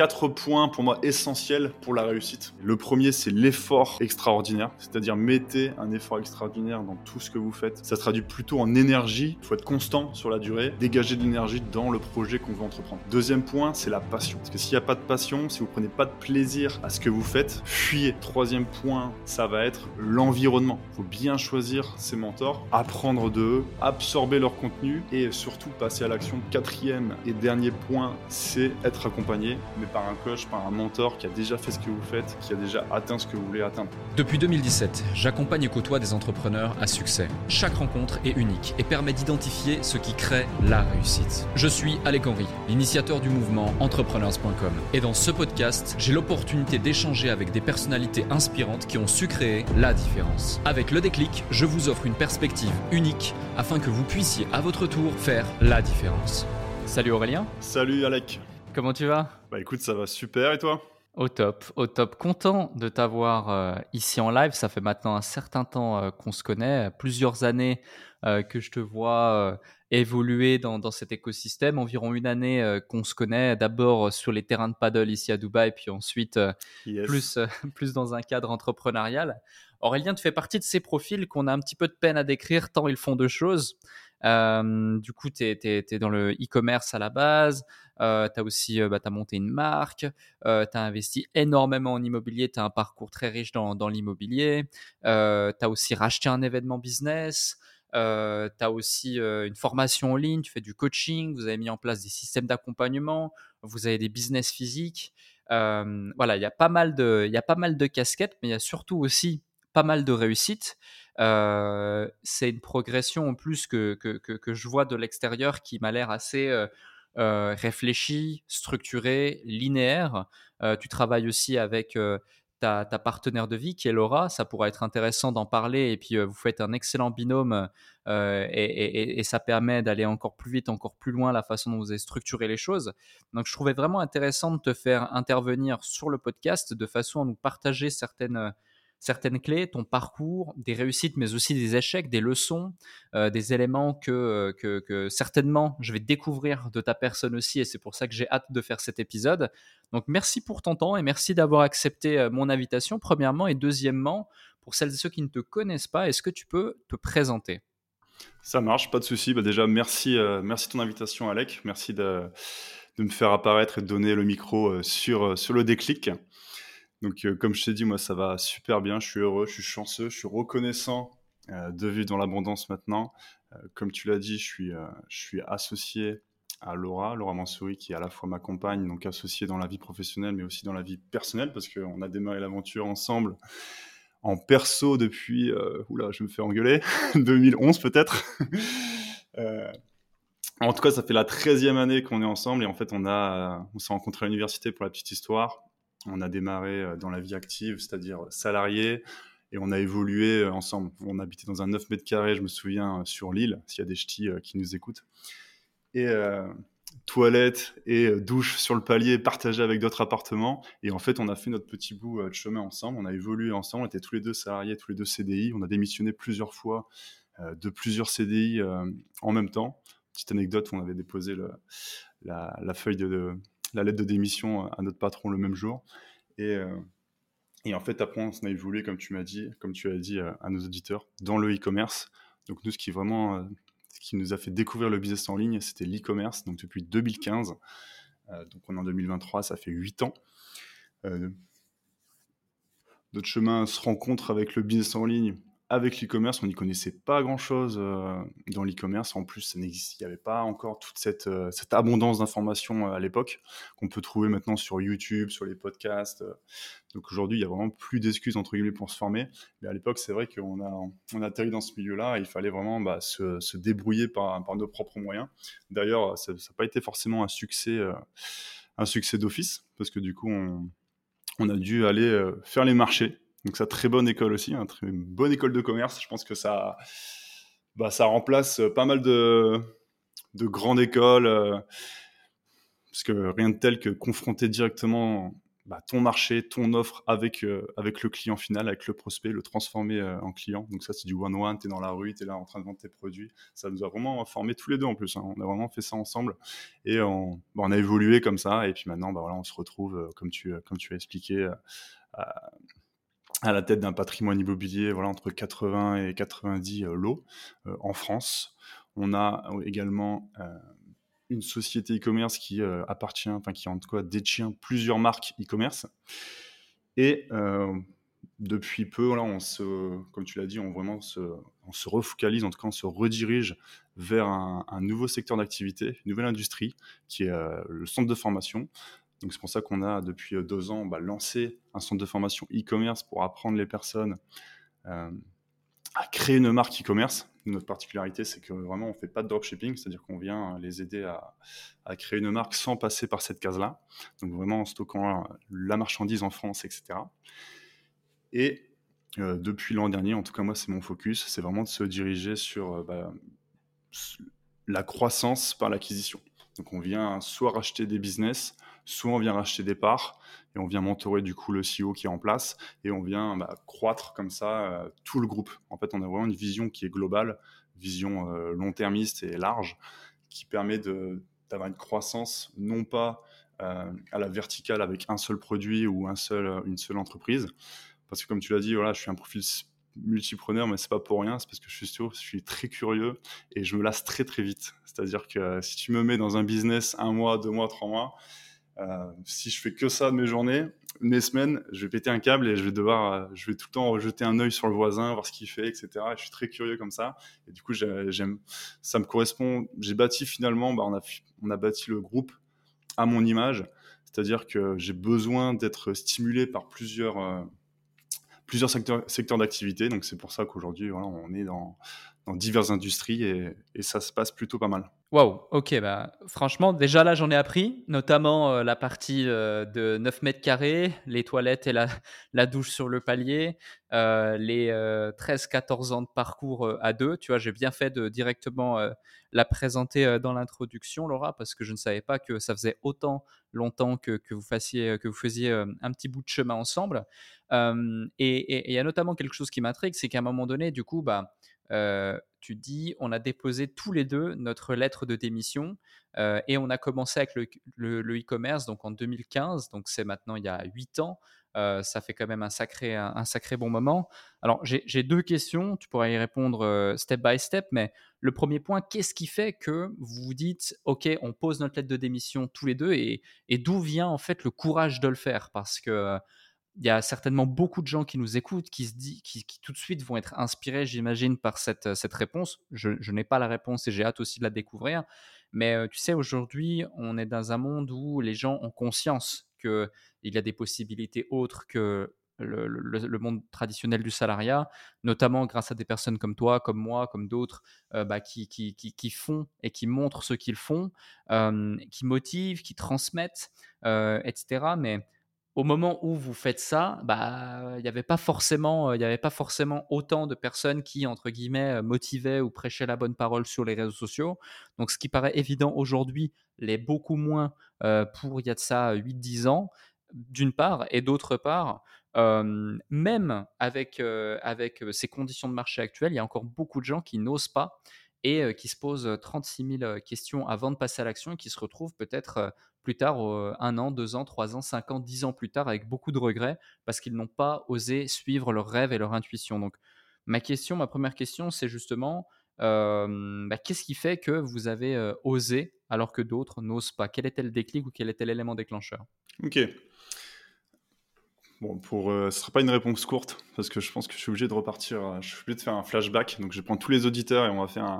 quatre points pour moi essentiels pour la réussite. Le premier, c'est l'effort extraordinaire, c'est-à-dire mettez un effort extraordinaire dans tout ce que vous faites. Ça se traduit plutôt en énergie, il faut être constant sur la durée, dégager de l'énergie dans le projet qu'on veut entreprendre. Deuxième point, c'est la passion. Parce que s'il n'y a pas de passion, si vous prenez pas de plaisir à ce que vous faites, fuyez. Troisième point, ça va être l'environnement. Il faut bien choisir ses mentors, apprendre d'eux, absorber leur contenu et surtout passer à l'action. Quatrième et dernier point, c'est être accompagné, par un coach, par un mentor qui a déjà fait ce que vous faites, qui a déjà atteint ce que vous voulez atteindre. Depuis 2017, j'accompagne et côtoie des entrepreneurs à succès. Chaque rencontre est unique et permet d'identifier ce qui crée la réussite. Je suis Alec Henry, l'initiateur du mouvement entrepreneurs.com. Et dans ce podcast, j'ai l'opportunité d'échanger avec des personnalités inspirantes qui ont su créer la différence. Avec le déclic, je vous offre une perspective unique afin que vous puissiez à votre tour faire la différence. Salut Aurélien. Salut Alec. Comment tu vas Bah écoute, ça va super et toi? Au top, au top. Content de t'avoir euh, ici en live. Ça fait maintenant un certain temps euh, qu'on se connaît, plusieurs années euh, que je te vois évoluer dans, dans, cet écosystème. Environ une année qu'on se connaît, d'abord sur les terrains de paddle ici à Dubaï, puis ensuite plus, plus dans un cadre entrepreneurial. Aurélien, tu fais partie de ces profils qu'on a un petit peu de peine à décrire tant ils font de choses. Euh, du coup, tu es, dans le e-commerce à la base, euh, tu as aussi bah, as monté une marque, euh, tu as investi énormément en immobilier, tu as un parcours très riche dans, dans l'immobilier, euh, tu as aussi racheté un événement business, euh, tu as aussi une formation en ligne, tu fais du coaching, vous avez mis en place des systèmes d'accompagnement, vous avez des business physiques. voilà, il y, a pas mal de, casquettes, mais il y a surtout aussi pas mal de réussites. Euh, c'est une progression en plus que, que, que, je vois de l'extérieur qui m'a l'air assez euh, euh, réfléchie, structurée, linéaire. tu travailles aussi avec ta, ta, partenaire de vie qui est Laura. Ça pourra être intéressant d'en parler. Et puis, vous faites un excellent binôme et, et, ça permet d'aller encore plus vite, encore plus loin la façon dont vous avez structuré les choses. Donc, je trouvais vraiment intéressant de te faire intervenir sur le podcast de façon à nous partager certaines certaines clés, ton parcours, des réussites, mais aussi des échecs, des leçons, euh, des éléments que, que, certainement je vais découvrir de ta personne aussi, et c'est pour ça que j'ai hâte de faire cet épisode. Donc merci pour ton temps et merci d'avoir accepté euh, mon invitation, premièrement, et deuxièmement, pour celles et ceux qui ne te connaissent pas, est-ce que tu peux te présenter? Ça marche, pas de souci. Bah déjà, merci, euh, merci de ton invitation, Alec. Merci de, de, me faire apparaître et de donner le micro sur, sur le déclic. Donc, euh, comme je t'ai dit, moi, ça va super bien. Je suis heureux, je suis chanceux, je suis reconnaissant euh, de vivre dans l'abondance maintenant. Euh, comme tu l'as dit, je suis, associé à Laura, Laura Mansouri, qui à la fois ma compagne, donc associée dans la vie professionnelle, mais aussi dans la vie personnelle, parce qu'on a démarré l'aventure ensemble en perso depuis, oula, je me fais engueuler, 2011 peut-être. en tout cas, ça fait la 13e année qu'on est ensemble et en fait, on, on s'est rencontrés à l'université pour la petite histoire. On a démarré euh, dans la vie active, c'est-à-dire salarié, et on a évolué euh, ensemble. On habitait dans un 9 mètres carrés, je me souviens, euh, sur l'île, s'il y a des ch'tis qui nous écoutent. Et toilette et douche sur le palier partagé avec d'autres appartements. Et en fait, on a fait notre petit bout de chemin ensemble. On a évolué ensemble. On était tous les deux salariés, tous les deux CDI. On a démissionné plusieurs fois de plusieurs CDI en même temps. Petite anecdote, on avait déposé la, feuille de, la lettre de démission à notre patron le même jour. Et, euh, et en fait, après, on a évolué, comme tu m'as dit, comme tu as dit euh, à nos auditeurs, dans le e-commerce. Donc, nous, ce qui vraiment, euh, ce qui nous a fait découvrir le business en ligne, c'était l'e-commerce. Donc, depuis 2015. donc, on est en 2023, ça fait 8 ans. notre chemin se rencontre avec le business en ligne avec l'e-commerce, on n'y connaissait pas grand-chose euh, dans l'e-commerce. En plus, il n'y avait pas encore toute cette, euh, abondance d'informations euh, à l'époque qu'on peut trouver maintenant sur YouTube, sur les podcasts. Donc aujourd'hui, il y a vraiment plus d'excuses entre guillemets pour se former. Mais à l'époque, c'est vrai qu'on a, on a atterri dans ce milieu-là il fallait vraiment bah, se, se, débrouiller par, nos propres moyens. D'ailleurs, ça n'a pas été forcément un succès, succès d'office parce que du coup, on a dû aller faire les marchés donc, ça, très bonne école aussi, hein, très bonne école de commerce. Je pense que ça, bah, ça remplace pas mal de, de grandes écoles. Euh, parce que rien de tel que confronter directement bah, ton marché, ton offre avec, euh, avec le client final, avec le prospect, le transformer euh, en client. Donc ça, c'est du one-one, tu es dans la rue, tu es là en train de vendre tes produits. Ça nous a vraiment formé tous les deux en plus. Hein. On a vraiment fait ça ensemble et on, bah, on a évolué comme ça. Et puis maintenant, bah, voilà, on se retrouve, euh, comme, tu, comme tu as expliqué, à, la tête d'un patrimoine immobilier voilà, entre 80 et 90 lots en France. On a également une société e-commerce qui euh, appartient, enfin qui détient plusieurs marques e-commerce. Et euh, depuis peu, on se, comme tu l'as dit, on se, refocalise, en tout cas on se redirige vers un, nouveau secteur d'activité, une nouvelle industrie, qui est euh, le centre de formation. C'est pour ça qu'on a depuis deux ans bah, lancé un centre de formation e-commerce pour apprendre les personnes à créer une marque e-commerce. Notre particularité, c'est que vraiment, on ne fait pas de dropshipping, c'est-à-dire qu'on vient les aider à, créer une marque sans passer par cette case-là. Donc vraiment en stockant la marchandise en France, etc. Et euh, depuis l'an dernier, en tout cas moi, c'est mon focus, c'est vraiment de se diriger sur euh, bah, la croissance par l'acquisition. Donc on vient soit racheter des business, soit on vient racheter des parts et on vient mentorer du coup le CEO qui est en place et on vient bah, croître comme ça euh, tout le groupe. En fait, on a vraiment une vision qui est globale, vision euh, long-termiste et large, qui permet d'avoir une croissance non pas euh, à la verticale avec un seul produit ou un seul, une seule entreprise. Parce que comme tu l'as dit, voilà, je suis un profil multipreneur, mais c'est pas pour rien, c'est parce que je suis très curieux et je me lasse très très vite. C'est-à-dire que si tu me mets dans un business un mois, deux mois, trois mois, si je fais que ça de mes journées, mes semaines, je vais péter un câble et je vais devoir, euh, je vais tout le temps jeter un œil sur le voisin, voir ce qu'il fait, etc. je suis très curieux comme ça. Et du coup, ça me correspond. J'ai bâti finalement, bah, on, a, on a bâti le groupe à mon image. C'est-à-dire que j'ai besoin d'être stimulé par plusieurs, euh, plusieurs secteurs, secteurs d'activité. Donc c'est pour ça qu'aujourd'hui, voilà, on est dans, dans diverses industries et, ça se passe plutôt pas mal. Waouh, ok, bah, franchement, déjà là, j'en ai appris, notamment euh, la partie euh, de 9 mètres carrés, les toilettes et la, la douche sur le palier, euh, les 13-14 ans de parcours à deux. Tu vois, j'ai bien fait de directement la présenter dans l'introduction, Laura, parce que je ne savais pas que ça faisait autant longtemps que, que vous, fassiez, que vous faisiez un petit bout de chemin ensemble. et il y a notamment quelque chose qui m'intrigue, c'est qu'à un moment donné, du coup, bah, tu dis, on a déposé tous les deux notre lettre de démission et on a commencé avec le e-commerce en 2015, donc c'est maintenant il y a 8 ans. Ça fait quand même un sacré, un, sacré bon moment. Alors j'ai deux questions, tu pourras y répondre step by step, mais le premier point, qu'est-ce qui fait que vous vous dites, OK, on pose notre lettre de démission tous les deux et, et d'où vient en fait le courage de le faire? Parce que il y a certainement beaucoup de gens qui nous écoutent, qui se dit, qui, tout de suite vont être inspirés, j'imagine, par cette, cette réponse. Je, n'ai pas la réponse et j'ai hâte aussi de la découvrir. Mais euh, tu sais, aujourd'hui, on est dans un monde où les gens ont conscience qu'il y a des possibilités autres que le, monde traditionnel du salariat, notamment grâce à des personnes comme toi, comme moi, comme d'autres, euh, bah, qui, font et qui montrent ce qu'ils font, euh, qui motivent, qui transmettent, etc. Mais au moment où vous faites ça, bah, il n'y avait pas forcément, il avait pas forcément autant de personnes qui entre guillemets motivaient ou prêchaient la bonne parole sur les réseaux sociaux. Donc, ce qui paraît évident aujourd'hui l'est beaucoup moins pour il y a de ça 8-10 ans, d'une part, et d'autre part, même avec avec ces conditions de marché actuelles, il y a encore beaucoup de gens qui n'osent pas et qui se posent 36 000 questions avant de passer à l'action et qui se retrouvent peut-être plus tard, un an, deux ans, trois ans, cinq ans, dix ans plus tard, avec beaucoup de regrets parce qu'ils n'ont pas osé suivre leurs rêves et leur intuition. Donc, ma question, ma première question, c'est justement bah, qu'est-ce qui fait que vous avez osé alors que d'autres n'osent pas? Quel était le déclic ou quel était l'élément déclencheur? Ok. Bon, pour, ce ne sera pas une réponse courte parce que je pense que je suis obligé de repartir. Je suis obligé de faire un flashback. Donc, je prends tous les auditeurs et on va faire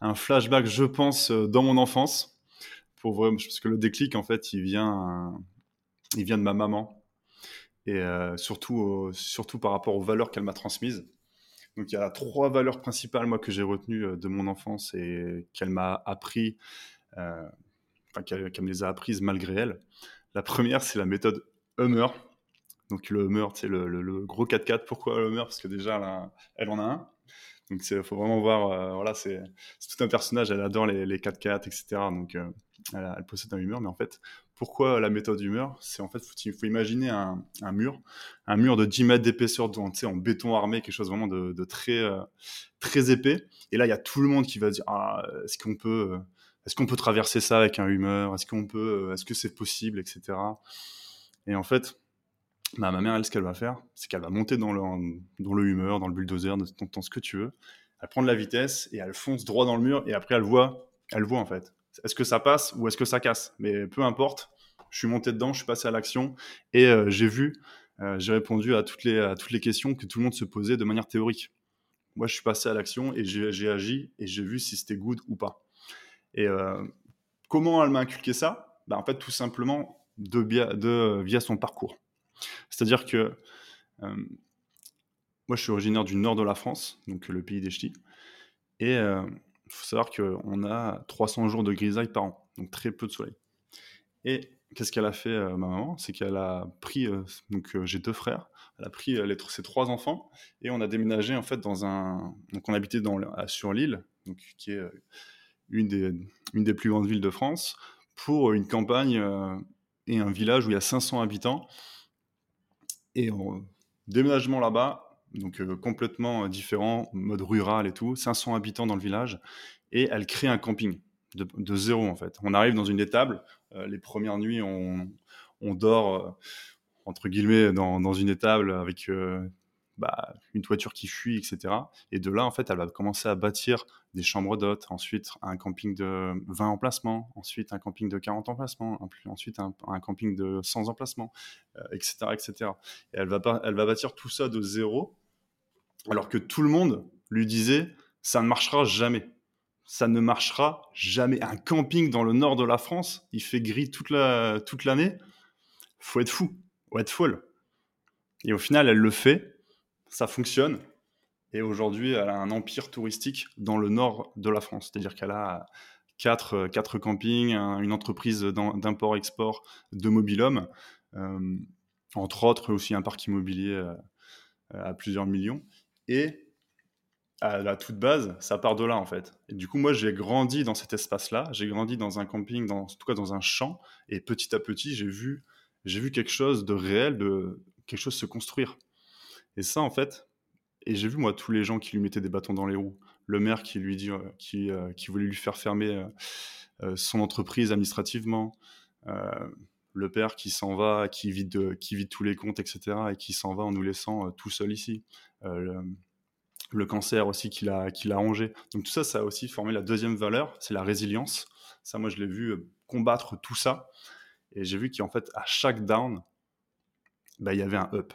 un flashback, je pense, dans mon enfance parce que le déclic, en fait, il vient, il vient de ma maman. Et euh, surtout, surtout par rapport aux valeurs qu'elle m'a transmises. Donc, il y a trois valeurs principales, moi, que j'ai retenues euh, de mon enfance et qu'elle m'a appris, euh, enfin, qu'elle me les a apprises malgré elle. La première, c'est la méthode Hummer. Donc, le Hummer, c'est le, le, gros 4x4. Pourquoi Hummer? Parce que déjà, elle, elle en a un. Donc, il faut vraiment voir, voilà, c'est tout un personnage, elle adore les, les 4x4, etc. Donc, elle, possède un humeur, mais en fait, pourquoi la méthode humeur? C'est en fait, il faut imaginer un, mur, un mur de 10 mètres d'épaisseur en béton armé, quelque chose vraiment de, très, euh, très épais. Et là, il y a tout le monde qui va dire ah, est-ce qu'on peut, est-ce qu'on peut traverser ça avec un humeur? Est-ce qu'on peut, est-ce que c'est possible, etc. Et en fait, bah, ma mère, elle, ce qu'elle va faire, c'est qu'elle va monter dans le, dans le humeur, dans le bulldozer, dans, dans ce que tu veux. Elle prend de la vitesse et elle fonce droit dans le mur et après elle voit, elle voit en fait. Est-ce que ça passe ou est-ce que ça casse Mais peu importe, je suis monté dedans, je suis passé à l'action et euh, j'ai vu, euh, j'ai répondu à toutes, les, à toutes les questions que tout le monde se posait de manière théorique. Moi, je suis passé à l'action et j'ai agi et j'ai vu si c'était good ou pas. Et euh, comment elle m'a inculqué ça? Bah, En fait, tout simplement de, de, via son parcours. C'est-à-dire que moi, je suis originaire du nord de la France, donc le pays des ch'tis. Et il faut savoir qu'on a 300 jours de grisaille par an, donc très peu de soleil. Et qu'est-ce qu'elle a fait, ma maman? C'est qu'elle a pris, donc j'ai deux frères, elle a pris ses trois enfants et on a déménagé en fait dans un. Donc on habitait sur l'île, donc qui est une des, une des plus grandes villes de France, pour une campagne et un village où il y a 500 habitants. Et en déménagement là-bas, donc euh, complètement différent, mode rural et tout, 500 habitants dans le village, et elle crée un camping de, zéro en fait. On arrive dans une étable, euh, les premières nuits on, dort euh, entre guillemets dans, une étable avec bah, une toiture qui fuit, etc. Et de là, en fait, elle va commencer à bâtir des chambres d'hôtes, ensuite un camping de 20 emplacements, ensuite un camping de 40 emplacements, ensuite un, camping de 100 emplacements, etc., etc. Et elle va bâtir tout ça de zéro alors que tout le monde lui disait ça ne marchera jamais. Ça ne marchera jamais. Un camping dans le nord de la France, il fait gris toute l'année. Faut être fou, faut être folle. Et au final, elle le fait, ça fonctionne. Et aujourd'hui, elle a un empire touristique dans le nord de la France. C'est-à-dire qu'elle a quatre, campings, une entreprise d'import-export de mobilhome, euh, entre autres aussi un parc immobilier euh, à plusieurs millions. Et à la toute base, ça part de là en fait. Et du coup, moi, j'ai grandi dans cet espace-là. J'ai grandi dans un camping, dans, en tout cas dans un champ. Et petit à petit, j'ai vu, j'ai vu quelque chose de réel, de quelque chose se construire. Et ça, en fait, et j'ai vu moi tous les gens qui lui mettaient des bâtons dans les roues. Le maire qui lui dit, euh, euh, voulait lui faire fermer euh, son entreprise administrativement. le père qui s'en va, qui vide, qui vide tous les comptes, etc. Et qui s'en va en nous laissant tout seul ici. Euh, le, cancer aussi qu'il a, qu'il a rongé. Donc tout ça, ça a aussi formé la deuxième valeur, c'est la résilience. Ça, moi, je l'ai vu euh, combattre tout ça. Et j'ai vu qu'en fait, à chaque down, bah, il y avait un up.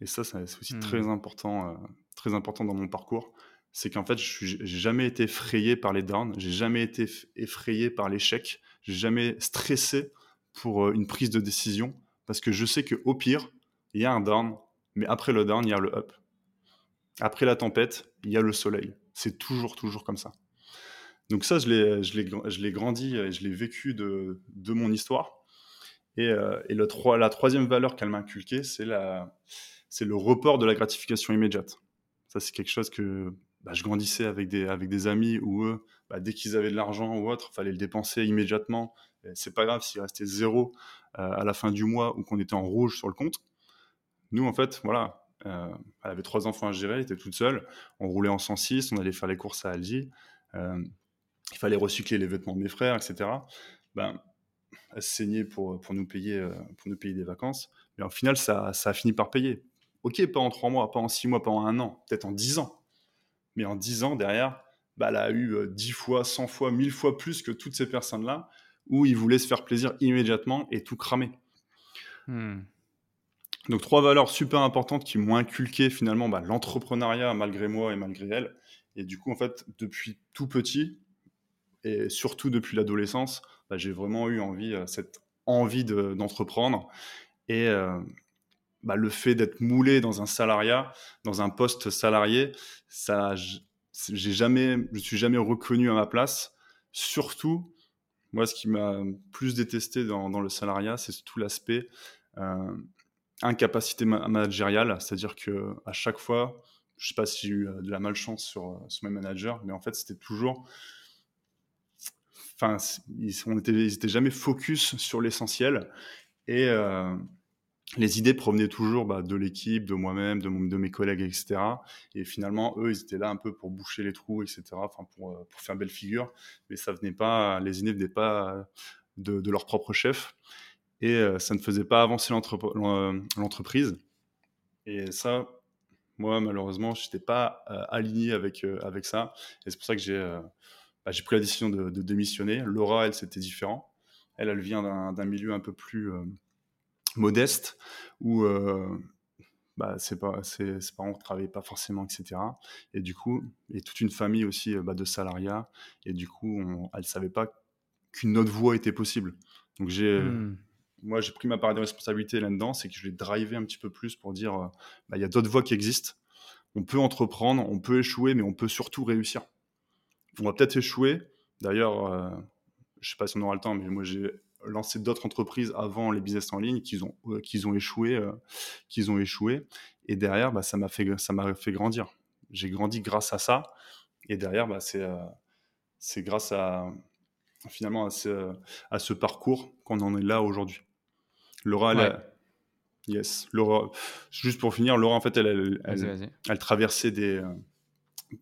Et ça, c'est aussi très, hmm. important, euh, très important dans mon parcours. C'est qu'en fait, je n'ai jamais été effrayé par les downs, j'ai jamais été effrayé par l'échec, j'ai jamais stressé pour une prise de décision parce que je sais qu'au pire, il y a un down, mais après le down, il y a le up. Après la tempête, il y a le soleil. C'est toujours, toujours comme ça. Donc ça, je l'ai, grandi et je l'ai vécu de, de mon histoire. Et, euh, le la troisième valeur qu'elle m'a inculquée, c'est le report de la gratification immédiate. Ça, c'est quelque chose que bah, je grandissais avec des, avec des amis où eux, bah, dès qu'ils avaient de l'argent ou autre, il fallait le dépenser immédiatement. c'est pas grave s'il restait zéro euh, à la fin du mois ou qu'on était en rouge sur le compte. Nous, en fait, voilà, euh, elle avait trois enfants à gérer, elle était toute seule. On roulait en 106, on allait faire les courses à Alger. Euh, il fallait recycler les vêtements de mes frères, etc. Ben, elle se saignait pour, pour, nous payer, euh, pour nous payer des vacances. Mais au final, ça, ça a fini par payer. Ok, pas en trois mois, pas en six mois, pas en un an, peut-être en dix ans. Mais en dix ans, derrière, bah, elle a eu dix fois, cent fois, mille fois plus que toutes ces personnes-là où ils voulaient se faire plaisir immédiatement et tout cramer. Hmm. Donc trois valeurs super importantes qui m'ont inculqué finalement bah, l'entrepreneuriat malgré moi et malgré elle. Et du coup, en fait, depuis tout petit, et surtout depuis l'adolescence, bah, j'ai vraiment eu envie, euh, cette envie d'entreprendre. et euh, bah, le fait d'être moulé dans un salariat, dans un poste salarié, ça, j'ai jamais, je suis jamais reconnu à ma place. Surtout, moi, ce qui m'a plus détesté dans, le salariat, c'est tout l'aspect euh, incapacité managériale, c'est-à-dire que à chaque fois, je sais pas si j'ai eu euh, de la malchance sur, euh, sur mes managers, mais en fait, c'était toujours enfin, ils, on jamais focus sur l'essentiel. Et les idées provenaient toujours bah, de l'équipe, de moi-même, de, mes collègues, etc. Et finalement, eux, ils étaient là un peu pour boucher les trous, etc. Enfin, pour, pour faire belle figure. Mais ça venait pas, les idées venaient pas de leur propre chef. Et ça ne faisait pas avancer l'entreprise. Et ça, moi, malheureusement, je n'étais pas euh, aligné avec, euh, avec ça. Et c'est pour ça que j'ai euh, bah, pris la décision de, démissionner. Laura, elle, c'était différent. Elle, elle vient d'un milieu un peu plus modeste où bah, ses, ses, parents ne travaillaient pas forcément, etc. Et du coup, et toute une famille aussi bah, de salariats. Et du coup, elle ne savait pas qu'une autre voie était possible. Donc j'ai mmh moi, j'ai pris ma part de responsabilité là-dedans, c'est que je l'ai drivé un petit peu plus pour dire, euh, bah, il y a d'autres voies qui existent. On peut entreprendre, on peut échouer, mais on peut surtout réussir. On va peut-être échouer. D'ailleurs, euh, je ne sais pas si on aura le temps, mais moi, j'ai lancé d'autres entreprises avant les business en ligne qui ont, euh, ont échoué, qu'ils ont échoué. Et derrière, bah, ça m'a fait, ça m'a fait grandir. J'ai grandi grâce à ça. Et derrière, bah, c'est, c'est grâce à finalement à ce, à ce parcours qu'on en est là aujourd'hui. Laura, yes. Laura, juste pour finir, Laura, en fait, elle, elle, traversait des, euh,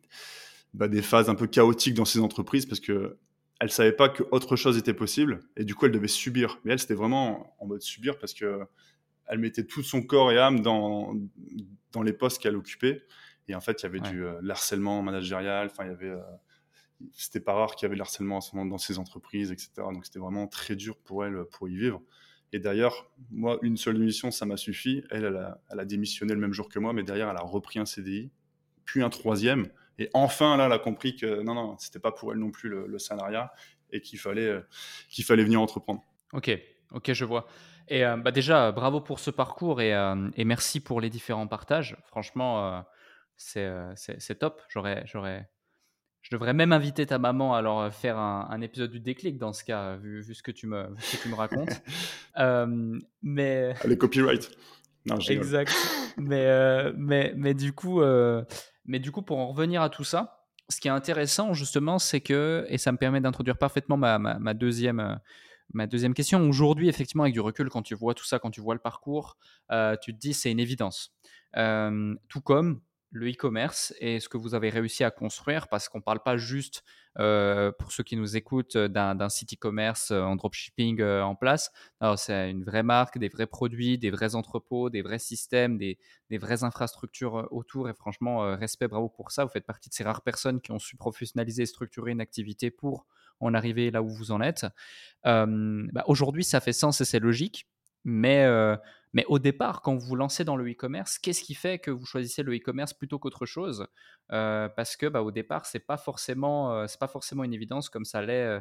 bah, des phases un peu chaotiques dans ses entreprises parce que elle savait pas qu'autre chose était possible et du coup, elle devait subir. Mais elle, c'était vraiment en mode subir parce que elle mettait tout son corps et âme dans, dans les postes qu'elle occupait. Et en fait, il y avait du euh, harcèlement managérial. Enfin, il y avait, euh, c'était pas rare qu'il y avait le harcèlement dans ses entreprises, etc. Donc, c'était vraiment très dur pour elle pour y vivre. Et d'ailleurs, moi, une seule émission, ça m'a suffi. Elle, elle a, démissionné le même jour que moi, mais derrière, elle a repris un CDI, puis un troisième. Et enfin, là, elle a compris que non, non, c'était pas pour elle non plus le, salariat et qu'il fallait, euh, qu'il fallait venir entreprendre. Ok, ok, je vois. Et euh, bah déjà, bravo pour ce parcours et, euh, et, merci pour les différents partages. Franchement, c'est top. J'aurais, je devrais même inviter ta maman à alors euh, faire un, épisode du déclic dans ce cas, vu, ce, que tu me, tu me racontes. euh, mais... Les copyright. Non, exact. mais, euh, mais, mais, du coup, euh, mais du coup, pour en revenir à tout ça, ce qui est intéressant justement, c'est que, et ça me permet d'introduire parfaitement ma, ma, deuxième, ma deuxième question, aujourd'hui, effectivement, avec du recul, quand tu vois tout ça, quand tu vois le parcours, tu te dis c'est une évidence. tout comme le e-commerce et ce que vous avez réussi à construire parce qu'on ne parle pas juste, euh, pour ceux qui nous écoutent, d'un site e-commerce euh, en dropshipping euh, en place. C'est une vraie marque, des vrais produits, des vrais entrepôts, des vrais systèmes, des, vraies infrastructures autour. Et franchement, respect, bravo pour ça. Vous faites partie de ces rares personnes qui ont su professionnaliser et structurer une activité pour en arriver là où vous en êtes. Bah, aujourd'hui, ça fait sens et c'est logique. Mais mais au départ, quand vous vous lancez dans le e-commerce, qu'est-ce qui fait que vous choisissez le e-commerce plutôt qu'autre chose? Euh, Parce que bah, au départ, c'est pas euh, pas forcément une évidence comme ça l'est euh,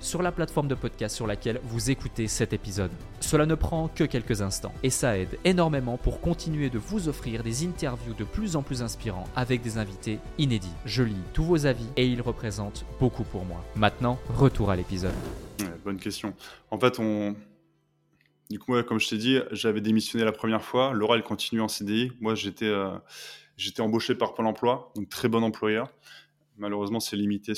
sur la plateforme de podcast sur laquelle vous écoutez cet épisode. Cela ne prend que quelques instants et ça aide énormément pour continuer de vous offrir des interviews de plus en plus inspirants avec des invités inédits. Je lis tous vos avis et ils représentent beaucoup pour moi. Maintenant, retour à l'épisode. bonne question. En fait, on, du coup, comme je t'ai dit, j'avais démissionné la première fois. Laura, elle continue en CDI. Moi, j'étais euh, embauché par Pôle emploi, donc très bon employeur malheureusement, c'est limité,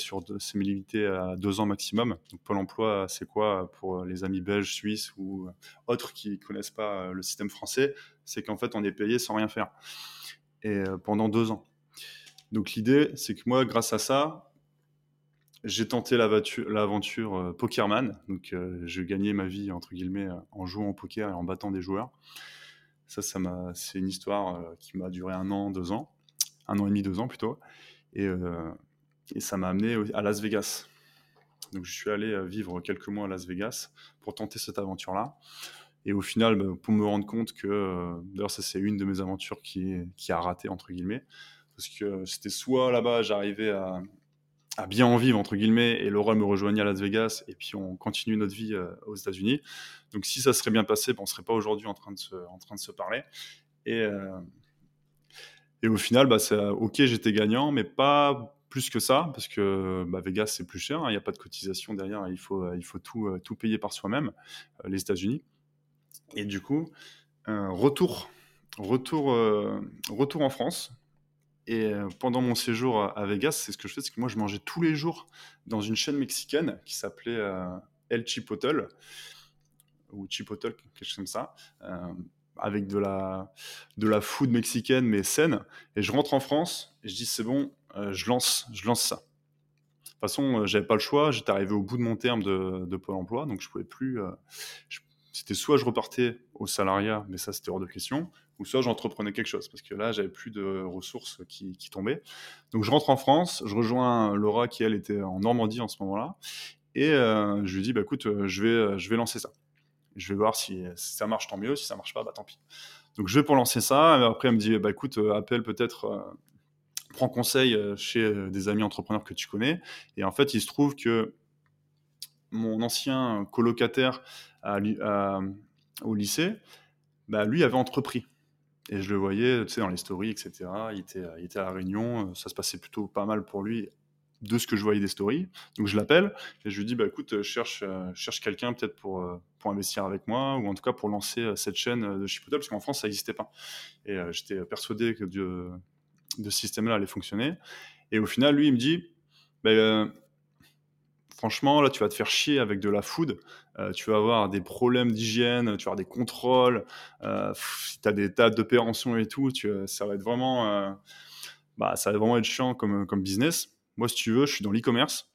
à deux ans maximum. Donc, Pôle emploi, c'est quoi pour les amis belges, suisses ou autres qui ne connaissent pas le système français? C'est qu'en fait, on est payé sans rien faire. Et euh, pendant deux ans. Donc, l'idée, c'est que moi, grâce à ça, j'ai tenté l'aventure euh, Pokerman. Donc, euh, je ma vie, entre guillemets, en jouant au poker et en battant des joueurs. Ça, ça c'est une histoire qui m'a duré un an, deux ans. Un an et demi, deux ans plutôt. Et, et ça m'a amené à Las Vegas. Donc je suis allé euh, vivre quelques mois à Las Vegas pour tenter cette aventure-là. Et au final, bah, pour me rendre compte que, euh, d'ailleurs, ça c'est une de mes aventures qui, a raté, entre guillemets, parce que c'était soit là-bas, j'arrivais à, bien en vivre, entre guillemets, et Laura me rejoignait à Las Vegas, et puis on continue notre vie euh, aux États-Unis. Donc si ça serait bien passé, on ne serait pas aujourd'hui en, train de se, parler. Et, Et au final, bah, ok, j'étais gagnant, mais pas plus que ça, parce que bah, Vegas, c'est plus cher, hein, il n'y a pas de cotisation derrière, il faut, il faut tout, payer par soi-même, les États-Unis. Et du coup, retour, retour, retour en France, et euh, pendant mon séjour à Vegas, c'est ce que je fais, c'est que moi je mangeais tous les jours dans une chaîne mexicaine qui s'appelait euh, El Chipotle ou Chipotle, quelque chose comme ça, euh, avec de la de la food mexicaine mais saine. Et je rentre en France et je dis c'est bon, je lance je lance ça. De toute façon, j'avais pas le choix. J'étais arrivé au bout de mon terme de, Pôle Emploi, donc je pouvais plus. c'était soit je repartais au salariat, mais ça c'était hors de question, ou soit j'entreprenais quelque chose, parce que là, j'avais plus de ressources qui, tombaient. Donc je rentre en France, je rejoins Laura qui, elle, était en Normandie en ce moment-là, et euh, je lui dis, bah, écoute, euh, je vais, euh, je vais lancer ça. Je vais voir si, ça marche, tant mieux, si ça marche pas, bah, tant pis. Donc je vais pour lancer ça, et après elle me dit, bah, écoute, appelle peut-être, prends conseil chez des amis entrepreneurs que tu connais, et en fait, il se trouve que mon ancien colocataire au lycée, bah, lui avait entrepris. Et je le voyais, tu sais, dans les stories, etc. Il était, à la réunion, euh, ça se passait plutôt pas mal pour lui de ce que je voyais des stories. Donc je l'appelle et je lui dis, bah écoute, cherche, euh, quelqu'un peut-être pour, euh, investir avec moi ou en tout cas pour lancer cette chaîne de Chipotle parce qu'en France ça n'existait pas. Et j'étais persuadé que de ce système-là allait fonctionner. Et au final, lui, il me dit, bah, franchement, là, tu vas te faire chier avec de la food. Euh, tu vas avoir des problèmes d'hygiène, tu vas avoir des contrôles. Euh, tu as des tas d'opérations et tout, tu, ça va être vraiment, euh, bah, ça va vraiment être chiant comme, comme business. Moi, si tu veux, je suis dans l'e-commerce.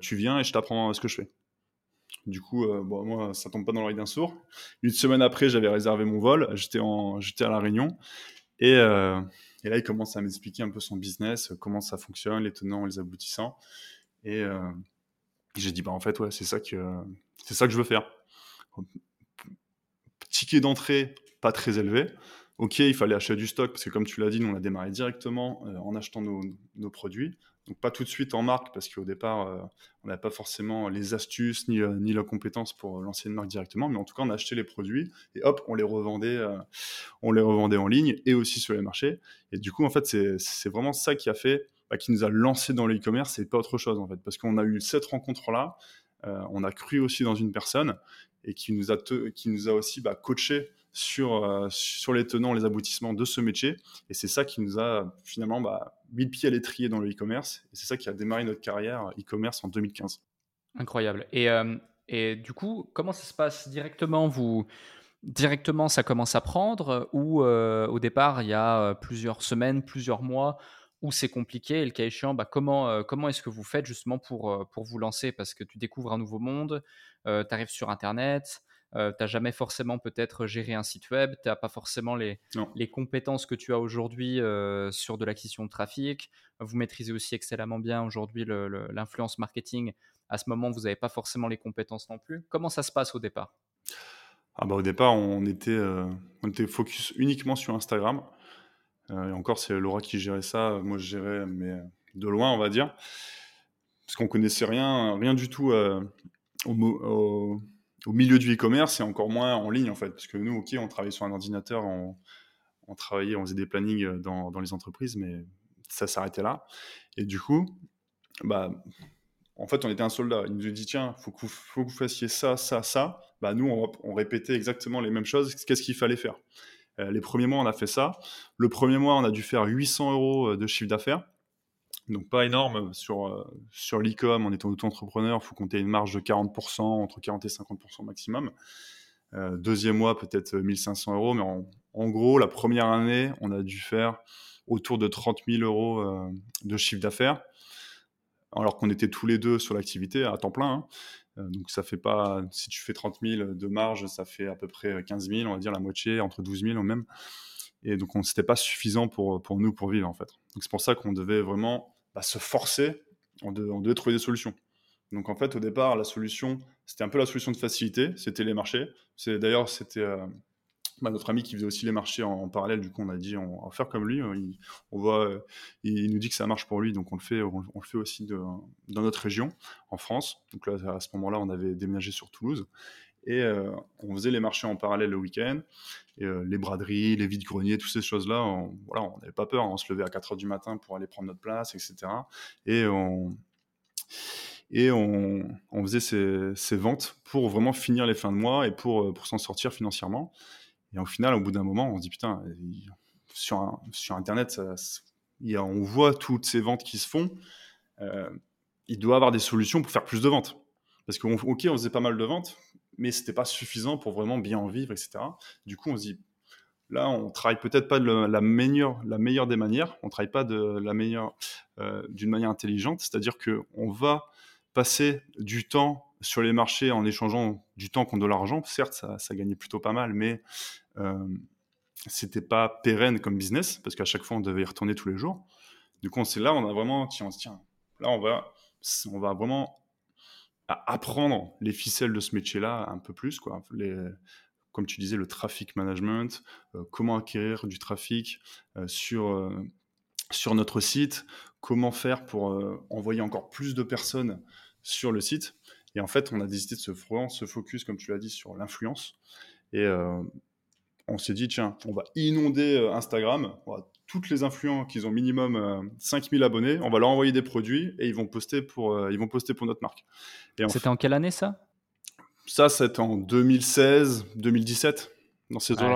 tu viens et je t'apprends ce que je fais. Du coup, moi, ça tombe pas dans l'oreille d'un sourd. Une semaine après, j'avais réservé mon vol. J'étais, j'étais à La Réunion. Et, et là, il commence à m'expliquer un peu son business, comment ça fonctionne, les tenants, les aboutissants. Et euh, j'ai dit, bah, en fait, ouais, c'est ça, que, c'est ça que je veux faire. Ticket d'entrée, pas très élevé. Ok, il fallait acheter du stock parce que, comme tu l'as dit, nous, on a démarré directement euh, en achetant nos, nos, produits. Donc, pas tout de suite en marque parce qu'au départ, euh, on n'avait pas forcément les astuces ni, ni la compétence pour lancer une marque directement. Mais en tout cas, on a acheté les produits et hop, on les revendait, on les revendait en ligne et aussi sur les marchés. Et du coup, en fait, c'est, vraiment ça qui a fait bah, qui nous a lancé dans l'e-commerce et pas autre chose en fait. Parce qu'on a eu cette rencontre-là, euh, on a cru aussi dans une personne et qui nous a, qui nous a aussi bah, coaché sur, euh, sur les tenants, les aboutissements de ce métier. Et c'est ça qui nous a finalement bah, mis le pied à l'étrier dans le e-commerce. Et c'est ça qui a démarré notre carrière e-commerce en 2015. Incroyable. Et, euh, et du coup, comment ça se passe directement? Vous Directement, ça commence à prendre ou au départ, il y a plusieurs semaines, plusieurs mois où c'est compliqué et le cas échéant, bah, comment, euh, comment est-ce que vous faites justement pour, euh, pour vous lancer? Parce que tu découvres un nouveau monde, euh, tu arrives sur Internet, tu n'as jamais forcément peut-être géré un site web, tu n'as pas forcément les, les compétences que tu as aujourd'hui sur de l'acquisition de trafic, vous maîtrisez aussi excellemment bien aujourd'hui l'influence marketing. À ce moment, vous n'avez pas forcément les compétences non plus. Comment ça se passe au départ? Ah bah au départ, on était, on était focus uniquement sur Instagram. Euh, et encore, c'est Laura qui gérait ça. Moi, je gérais, mais de loin, on va dire. Parce qu'on connaissait rien, rien du tout euh, au, milieu du e-commerce et encore moins en ligne, en fait. Parce que nous, OK, on travaillait sur un ordinateur, on, travaillait, on faisait des plannings dans, dans les entreprises, mais ça s'arrêtait là. Et du coup, bah, en fait, on était un soldat. Il nous dit tiens, faut faut que vous fassiez ça, ça, ça. Bah, nous, on, on répétait exactement les mêmes choses. Qu'est-ce qu'il fallait faire? Euh, les premiers mois, on a fait ça. Le premier mois, on a dû faire 800 euros euh, de chiffre d'affaires. Donc pas énorme sur, euh, sur l'e-com, en étant auto-entrepreneur, il faut compter une marge de 40%, entre 40 et 50% maximum. deuxième mois, peut-être 1500 euros, mais en, gros, la première année, on a dû faire autour de 30 000 euros de chiffre d'affaires, alors qu'on était tous les deux sur l'activité à temps plein. Hein. Euh, donc ça fait pas, si tu fais 30 000 de marge, ça fait à peu près 15 000, on va dire la moitié, entre 12 000 même. Et donc c'était pas suffisant pour, pour nous pour vivre en fait. Donc c'est pour ça qu'on devait vraiment bah, se forcer, on devait, trouver des solutions. Donc en fait au départ la solution, c'était un peu la solution de facilité, c'était les marchés. C'est d'ailleurs c'était euh, bah, notre ami qui faisait aussi les marchés en, parallèle, du coup, on a dit on va faire comme lui. Hein. Il, on voit, euh, il, nous dit que ça marche pour lui, donc on le fait, on, le fait aussi dans notre région, en France. Donc là, à ce moment-là, on avait déménagé sur Toulouse. Et on faisait les marchés en parallèle le week-end. Et, les braderies, les vides-greniers, toutes ces choses-là, on n'avait pas peur. On se levait à 4 h du matin pour aller prendre notre place, etc. Et on, et on, faisait ces, ventes pour vraiment finir les fins de mois et pour, pour s'en sortir financièrement. Et au final, au bout d'un moment, on se dit putain, sur, sur Internet, on voit toutes ces ventes qui se font. Euh, il doit avoir des solutions pour faire plus de ventes. Parce qu'on ok, on faisait pas mal de ventes, mais c'était pas suffisant pour vraiment bien en vivre, etc. Du coup, on se dit, là, on travaille peut-être pas de la meilleure, la meilleure des manières, on travaille pas de la meilleure, euh, d'une manière intelligente, c'est-à-dire que on va passer du temps sur les marchés en échangeant du temps contre de l'argent. Certes, ça, gagnait plutôt pas mal, mais euh, c'était pas pérenne comme business parce qu'à chaque fois on devait y retourner tous les jours. Du coup, c'est là on a vraiment, tiens, tiens, là on va, on va vraiment apprendre les ficelles de ce métier-là un peu plus, quoi. Comme tu disais, le traffic management, euh, comment acquérir du trafic euh, sur, euh, sur notre site, comment faire pour envoyer encore plus de personnes sur le site. Et en fait, on a décidé de se, focus, comme tu l'as dit, sur l'influence. Et on s'est dit, tiens, on va inonder Instagram. Toutes les influents qui ont minimum 5000 euh, abonnés, on va leur envoyer des produits et ils vont poster pour, euh, ils vont poster pour notre marque. C'était en quelle année ça? Ça, c'était en 2016, 2017, dans ces là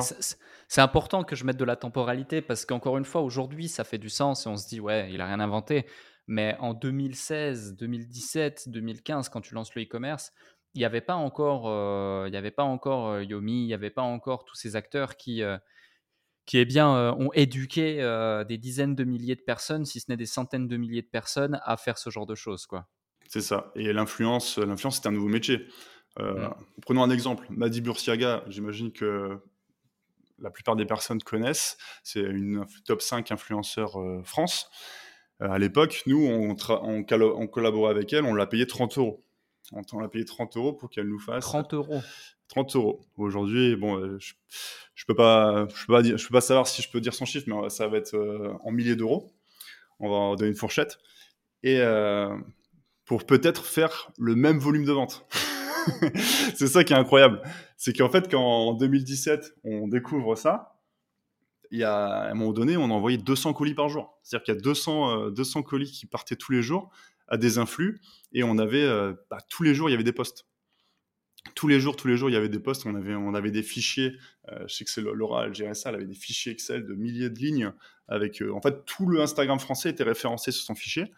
c'est important que je mette de la temporalité parce qu'encore une fois, aujourd'hui, ça fait du sens et on se dit, ouais, il a rien inventé. Mais en 2016, 2017, 2015, quand tu lances le e-commerce, il n'y avait pas encore, euh, il y avait pas encore Yomi, il n'y avait pas encore tous ces acteurs qui, qui eh bien, ont éduqué des dizaines de milliers de personnes, si ce n'est des centaines de milliers de personnes, à faire ce genre de choses. quoi. C'est ça. Et l'influence, l'influence, c'est un nouveau métier. Mmh. Prenons un exemple. Madi Bursiaga, j'imagine que la plupart des personnes connaissent. C'est une top 5 influenceur France. à l'époque, nous, on, on, on collaborait avec elle, on l'a payé 30 euros. On l'a payé 30 euros pour qu'elle nous fasse. 30 euros 30 euros. Aujourd'hui, bon, euh, je, je peux pas, je peux pas savoir si je peux dire son chiffre, mais ça va être euh, en milliers d'euros. On va donner une fourchette. Et euh, pour peut-être faire le même volume de vente. c'est ça qui est incroyable. C'est qu'en fait, quand en 2017, on découvre ça, il y a, à un moment donné, on a envoyé 200 colis par jour. C'est-à-dire qu'il y a 200, 200 colis qui partaient tous les jours à des influx et on avait euh, bah, tous les jours il y avait des posts tous les jours, tous les jours, il y avait des posts, on avait, on avait des fichiers, euh, je sais que c'est Laura, elle gérait ça, elle avait des fichiers Excel de milliers de lignes, avec, euh, en fait, tout le Instagram français était référencé sur son fichier,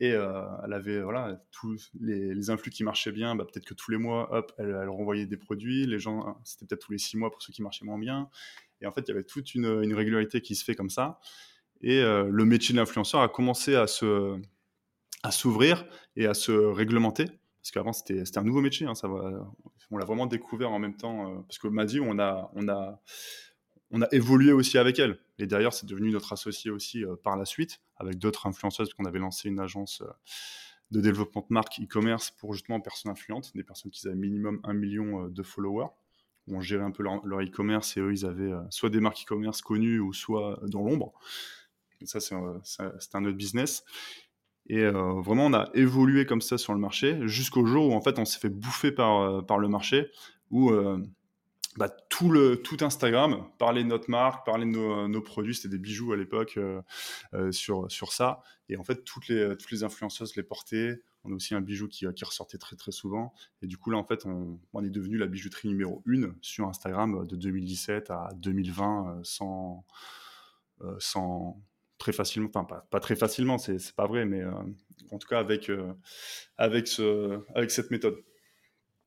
et elle avait, voilà, tous les, influx qui marchaient bien, bah, peut-être que tous les mois, hop, elle, renvoyait des produits, les gens, hein, c'était peut-être tous les six mois pour ceux qui marchaient moins bien, et en fait, il y avait toute une, une régularité qui se fait comme ça, et le métier de l'influenceur a commencé à se à s'ouvrir et à se réglementer. Parce qu'avant, c'était un nouveau métier. Hein, on l'a vraiment découvert en même temps. Euh, parce que Maddy, on a, on, a, évolué aussi avec elle. Et d'ailleurs, c'est devenu notre associé aussi euh, par la suite, avec d'autres influenceuses, qu'on avait lancé une agence euh, de développement de marque e-commerce pour justement personnes influentes, des personnes qui avaient minimum un million de followers. On gérait un peu leur e-commerce et eux, ils avaient soit des marques e-commerce connues ou soit dans l'ombre. Ça, c'est un autre business. Et euh, vraiment, on a évolué comme ça sur le marché jusqu'au jour où en fait on s'est fait bouffer par, euh, par le marché, où euh, bah, tout, le, tout Instagram parlait de notre marque, parlait de nos, nos produits, c'était des bijoux à l'époque sur, sur ça. Et en fait, toutes les, toutes les influenceuses les portaient. On a aussi un bijou qui, qui ressortait très très souvent. Et du coup, là, en fait, on, on est devenu la bijouterie numéro une sur Instagram de 2017 à 2020 sans, sans, très facilement, enfin pas, pas très facilement, c'est pas vrai, mais euh, en tout cas avec, euh, avec, ce, avec cette méthode.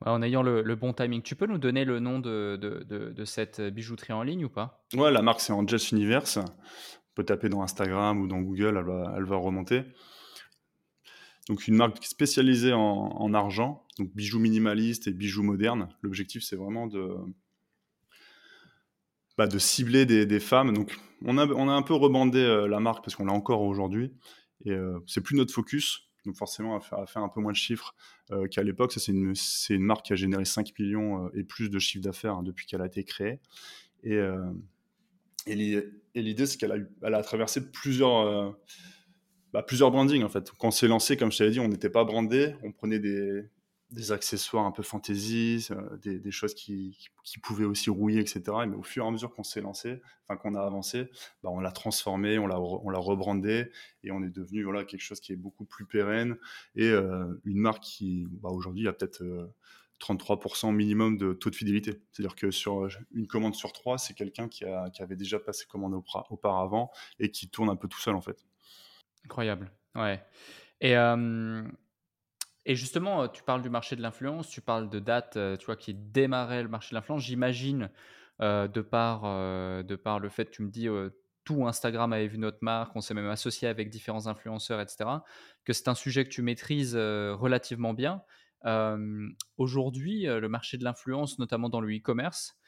en ayant le, bon timing. Tu peux nous donner le nom de, de, de, cette bijouterie en ligne ou pas? Ouais, la marque c'est Angels Universe. On peut taper dans Instagram ou dans Google, elle va, elle va remonter. Donc une marque spécialisée en, en, argent, donc bijoux minimalistes et bijoux modernes. L'objectif c'est vraiment de, bah, de cibler des, des, femmes. Donc on a, on a un peu rebandé euh, la marque parce qu'on l'a encore aujourd'hui. Et euh, c'est plus notre focus. Donc forcément, à faire, à faire un peu moins de chiffres euh, qu'à l'époque. C'est une, une, marque qui a généré 5 millions et plus de chiffre d'affaires hein, depuis qu'elle a été créée. Et, et l'idée, c'est qu'elle a, elle a traversé plusieurs, bah, plusieurs brandings en fait. Quand on s'est lancé, comme je t'avais dit, on n'était pas brandé. On prenait des, des accessoires un peu fantasy, euh, des, choses qui, pouvaient aussi rouiller, etc. Mais au fur et à mesure qu'on s'est lancé, enfin qu'on a avancé, bah, on l'a transformé, on l'a, rebrandé et on est devenu voilà, quelque chose qui est beaucoup plus pérenne et euh, une marque qui, bah, aujourd'hui, a peut-être 33% euh, minimum de taux de fidélité. C'est-à-dire que sur une commande sur trois, c'est quelqu'un qui, qui avait déjà passé commande auparavant et qui tourne un peu tout seul en fait. Incroyable, ouais. Et et justement, tu parles du marché de l'influence, tu parles de dates, tu vois, qui démarrait le marché de l'influence. J'imagine, de par, de par le fait, tu me dis, tout Instagram avait vu notre marque, on s'est même associé avec différents influenceurs, etc., que c'est un sujet que tu maîtrises relativement bien. Aujourd'hui, le marché de l'influence, notamment dans le e-commerce,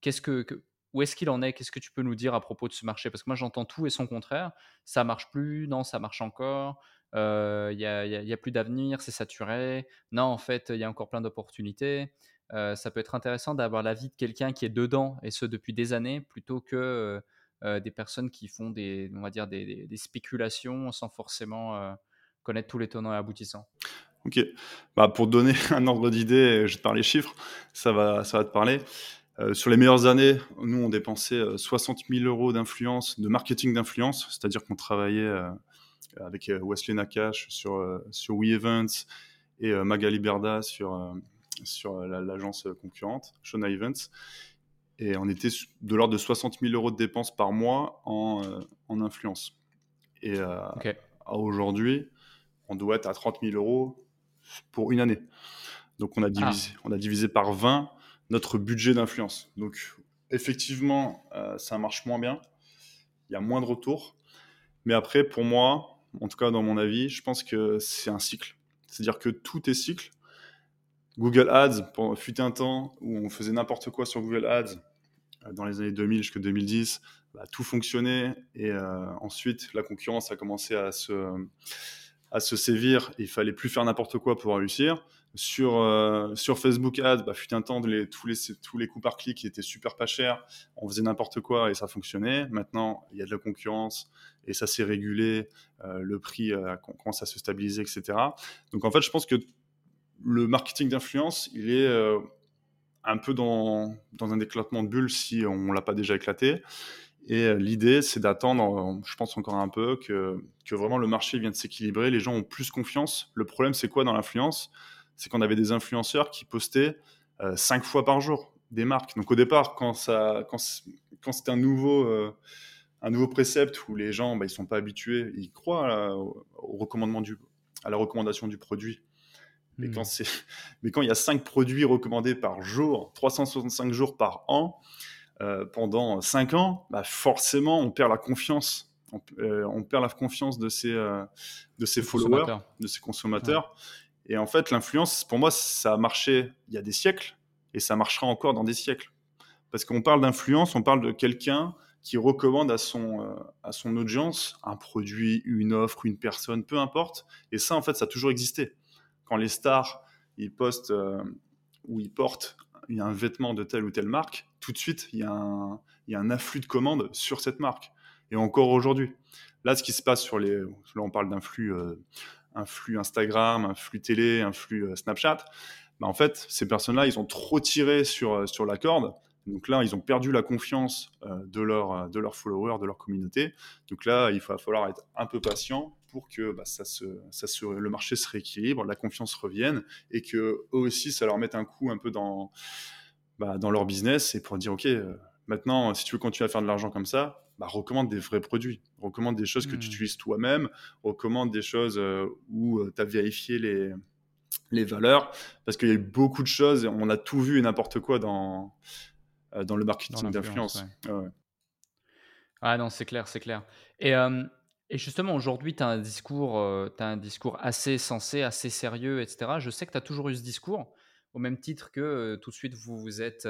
qu'est-ce que, où est-ce qu'il en est? Qu'est-ce que tu peux nous dire à propos de ce marché? Parce que moi, j'entends tout et son contraire. Ça marche plus, non, ça marche encore il n'y a, plus d'avenir, c'est saturé. Non, en fait, il y a encore plein d'opportunités. ça peut être intéressant d'avoir l'avis de quelqu'un qui est dedans, et ce depuis des années, plutôt que des personnes qui font des, on va dire, des, spéculations sans forcément connaître tous les tenants et aboutissants. Ok, bah, pour donner un ordre d'idée, je te parle les chiffres, ça va, ça va te parler. sur les meilleures années, nous, on dépensait 60 000 euros d'influence, de marketing d'influence, c'est-à-dire qu'on travaillait avec euh, Wesley Nakash sur, euh, sur WeEvents et euh, Magali Berda sur, sur l'agence concurrente, Shona Events. Et on était de l'ordre de 60 000 euros de dépenses par mois en, en influence. Et aujourd'hui, on doit être à 30 000 euros pour une année. Donc on a divisé, ah. on a divisé par 20 notre budget d'influence. Donc effectivement, ça marche moins bien. Il y a moins de retours. Mais après, pour moi, en tout cas dans mon avis, je pense que c'est un cycle. C'est-à-dire que tout est cycle. Google Ads, fut un temps où on faisait n'importe quoi sur Google Ads, euh, dans les années 2000 jusqu'à 2010, bah, tout fonctionnait. Et euh, ensuite, la concurrence a commencé à se, à se sévir. il fallait plus faire n'importe quoi pour réussir. Sur, euh, sur Facebook Ads, bah, fut un temps, les, tous, les, tous les coûts par clic étaient super pas chers. On faisait n'importe quoi et ça fonctionnait. Maintenant, il y a de la concurrence et ça s'est régulé. Euh, le prix euh, commence à se stabiliser, etc. Donc en fait, je pense que le marketing d'influence, il est un peu dans, dans un éclatement de bulle si on ne l'a pas déjà éclaté. Et l'idée, c'est d'attendre, je pense encore un peu, que, que vraiment le marché vient de s'équilibrer, les gens ont plus confiance. Le problème, c'est quoi dans l'influence? C'est qu'on avait des influenceurs qui postaient euh, cinq fois par jour des marques. Donc au départ, quand, ça, quand, quand c'était un nouveau, euh, un nouveau précepte où les gens bah, ils sont pas habitués, ils croient à, au, recommandement du, à la recommandation du produit. Mais, hmm. quand c'est, mais quand il y a cinq produits recommandés par jour, 365 jours par an, euh, pendant cinq ans, bah forcément, on perd la confiance. On, perd la confiance de ses, de ses followers, de ses consommateurs. Et en fait, l'influence, pour moi, ça a marché il y a des siècles et ça marchera encore dans des siècles. Parce qu'on parle d'influence, on parle de quelqu'un qui recommande à son, euh, à son audience un produit, une offre, une personne, peu importe. Et ça, en fait, ça a toujours existé. Quand les stars, ils postent euh, ou ils portent un vêtement de telle ou telle marque, tout de suite, il y, a un, y a un afflux de commandes sur cette marque. Et encore aujourd'hui. Là, ce qui se passe sur les... Là, on parle d'un flux euh, un flux Instagram, un flux télé, un flux euh, Snapchat, bah, en fait, ces personnes-là, ils ont trop tiré sur, euh, sur la corde. Donc là, ils ont perdu la confiance euh, de, leur, de leurs followers, de leur communauté. Donc là, il va falloir être un peu patient pour que bah, ça se, ça se, le marché se rééquilibre, la confiance revienne et que eux aussi, ça leur mette un coup un peu dans, bah, dans leur business et pour dire, OK, maintenant, si tu veux continuer à faire de l'argent comme ça, bah, recommande des vrais produits, recommande des choses que tu mmh. utilises toi-même, recommande des choses euh, où euh, tu as vérifié les, les valeurs, parce qu'il y a eu beaucoup de choses, on a tout vu et n'importe quoi dans, euh, dans le marketing d'influence. Ah non, c'est clair, c'est clair. Et, et justement, aujourd'hui, tu as, un discours, as un discours assez sensé, assez sérieux, etc. Je sais que tu as toujours eu ce discours au même titre que tout de suite vous vous êtes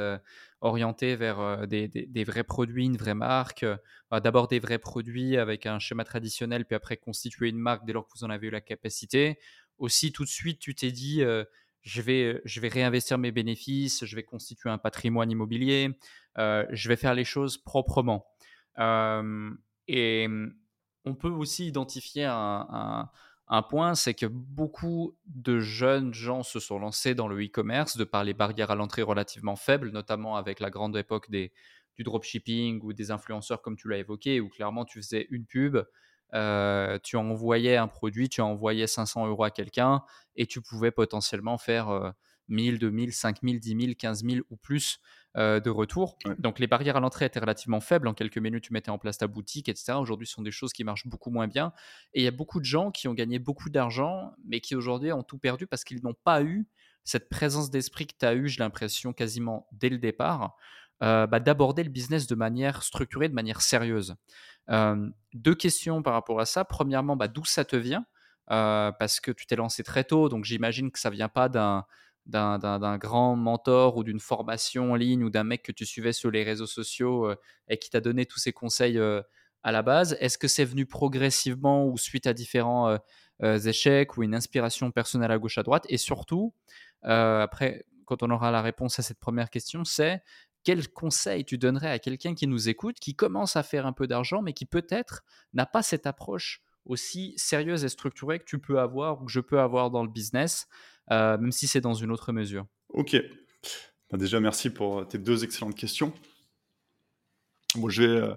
orienté vers des, vrais produits, une vraie marque, bah, d'abord des vrais produits avec un schéma traditionnel, puis après constituer une marque dès lors que vous en avez eu la capacité. Aussi, tout de suite, tu t'es dit, je, vais, je vais réinvestir mes bénéfices, je vais constituer un patrimoine immobilier, je vais faire les choses proprement. et on peut aussi identifier un point, c'est que beaucoup de jeunes gens se sont lancés dans le e-commerce de par les barrières à l'entrée relativement faibles, notamment avec la grande époque du dropshipping ou des influenceurs comme tu l'as évoqué, où clairement tu faisais une pub, euh, tu envoyais un produit, tu envoyais 500 euros à quelqu'un et tu pouvais potentiellement faire 1000, 2000, 5000, 10 000, 15 000 ou plus euh, de retour. Donc les barrières à l'entrée étaient relativement faibles. En quelques minutes, tu mettais en place ta boutique, etc. Aujourd'hui, ce sont des choses qui marchent beaucoup moins bien. Et il y a beaucoup de gens qui ont gagné beaucoup d'argent, mais qui aujourd'hui ont tout perdu parce qu'ils n'ont pas eu cette présence d'esprit que tu as eu, j'ai l'impression, quasiment dès le départ, euh, bah, d'aborder le business de manière structurée, de manière sérieuse. Euh, deux questions par rapport à ça. Premièrement, bah, d'où ça te vient? Parce que tu t'es lancé très tôt, donc j'imagine que ça vient pas d'un d'un grand mentor ou d'une formation en ligne ou d'un mec que tu suivais sur les réseaux sociaux euh, et qui t'a donné tous ces conseils euh, à la base. Est-ce que c'est venu progressivement ou suite à différents euh, échecs ou une inspiration personnelle à gauche à droite? Et surtout, après, quand on aura la réponse à cette première question, c'est quel conseil tu donnerais à quelqu'un qui nous écoute, qui commence à faire un peu d'argent, mais qui peut-être n'a pas cette approche aussi sérieuse et structurée que tu peux avoir ou que je peux avoir dans le business? Euh, même si c'est dans une autre mesure. Ok. Bah, déjà, merci pour tes deux excellentes questions. Bon, je vais, euh,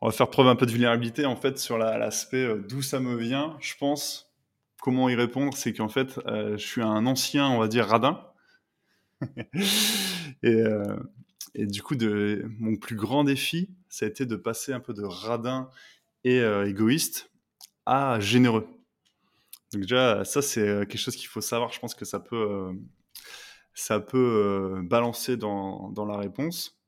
on va faire preuve un peu de vulnérabilité en fait sur l'aspect euh, d'où ça me vient. Je pense comment y répondre, c'est qu'en fait, je suis un ancien, on va dire, radin. et, et, du coup, de, mon plus grand défi, ça a été de passer un peu de radin et égoïste à généreux. Donc déjà, ça c'est euh, quelque chose qu'il faut savoir. Je pense que ça peut, euh, ça peut euh, balancer dans, dans, la réponse.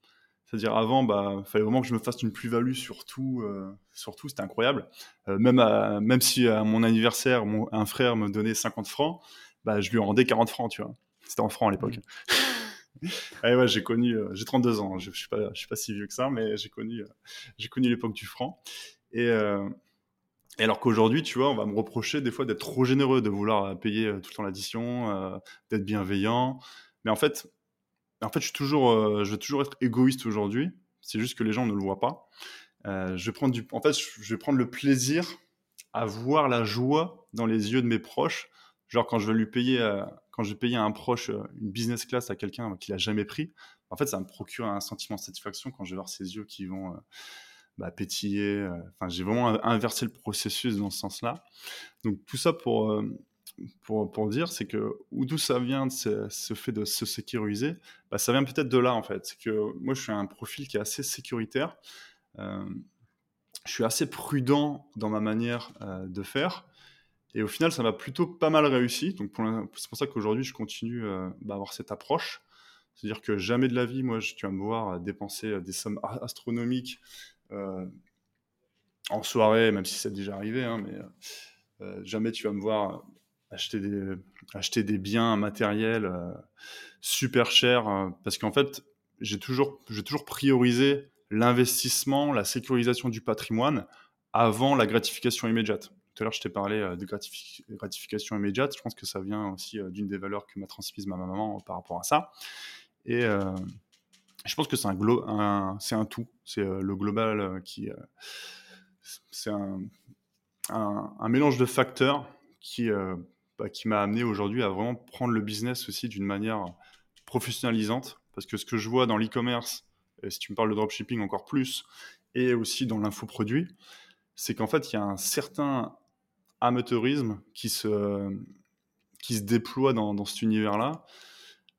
C'est-à-dire avant, bah, il fallait vraiment que je me fasse une plus-value sur tout, c'était incroyable. même, même si à mon anniversaire, mon, un frère me donnait 50 francs, bah, je lui rendais 40 francs, tu vois. C'était en francs à l'époque. Mmh. ouais, j'ai connu, j'ai 32 ans, je, je suis pas, je suis pas si vieux que ça, mais j'ai connu, j'ai connu l'époque du franc. Et, et alors qu'aujourd'hui, tu vois, on va me reprocher des fois d'être trop généreux, de vouloir euh, payer euh, tout le temps l'addition, euh, d'être bienveillant. Mais en fait, en fait, je suis toujours, je vais toujours être égoïste aujourd'hui. C'est juste que les gens ne le voient pas. je vais prendre du, en fait, je vais prendre le plaisir à voir la joie dans les yeux de mes proches. Genre quand je vais lui payer, quand je vais payer à un proche une business class à quelqu'un qui l'a jamais pris, en fait, ça me procure un sentiment de satisfaction quand je vais voir ses yeux qui vont bah, pétiller. Euh, j'ai vraiment inversé le processus dans ce sens-là. Donc tout ça pour, euh, pour, dire, c'est que d'où ça vient ce, ce, fait de se sécuriser, bah, ça vient peut-être de là en fait. C'est que moi je suis un profil qui est assez sécuritaire. Euh, je suis assez prudent dans ma manière de faire. Et au final, ça m'a plutôt pas mal réussi. Donc c'est pour ça qu'aujourd'hui, je continue bah, à avoir cette approche. C'est-à-dire que jamais de la vie, moi, je, tu vas me voir dépenser des sommes astronomiques en soirée, même si c'est déjà arrivé, hein, mais euh, jamais tu vas me voir acheter des, acheter des biens matériels euh, super chers, parce qu'en fait, j'ai toujours, toujours prioriser l'investissement, la sécurisation du patrimoine avant la gratification immédiate. Tout à l'heure, je t'ai parlé de gratification immédiate. Je pense que ça vient aussi d'une des valeurs que m'a transmise ma maman par rapport à ça. Et, je pense que c'est un, tout. C'est euh, le global euh, qui. Euh, c'est un, mélange de facteurs qui, bah, qui m'a amené aujourd'hui à vraiment prendre le business aussi d'une manière professionnalisante. Parce que ce que je vois dans l'e-commerce, si tu me parles de dropshipping encore plus, et aussi dans l'infoproduit, c'est qu'en fait, il y a un certain amateurisme qui se, déploie dans, dans cet univers-là,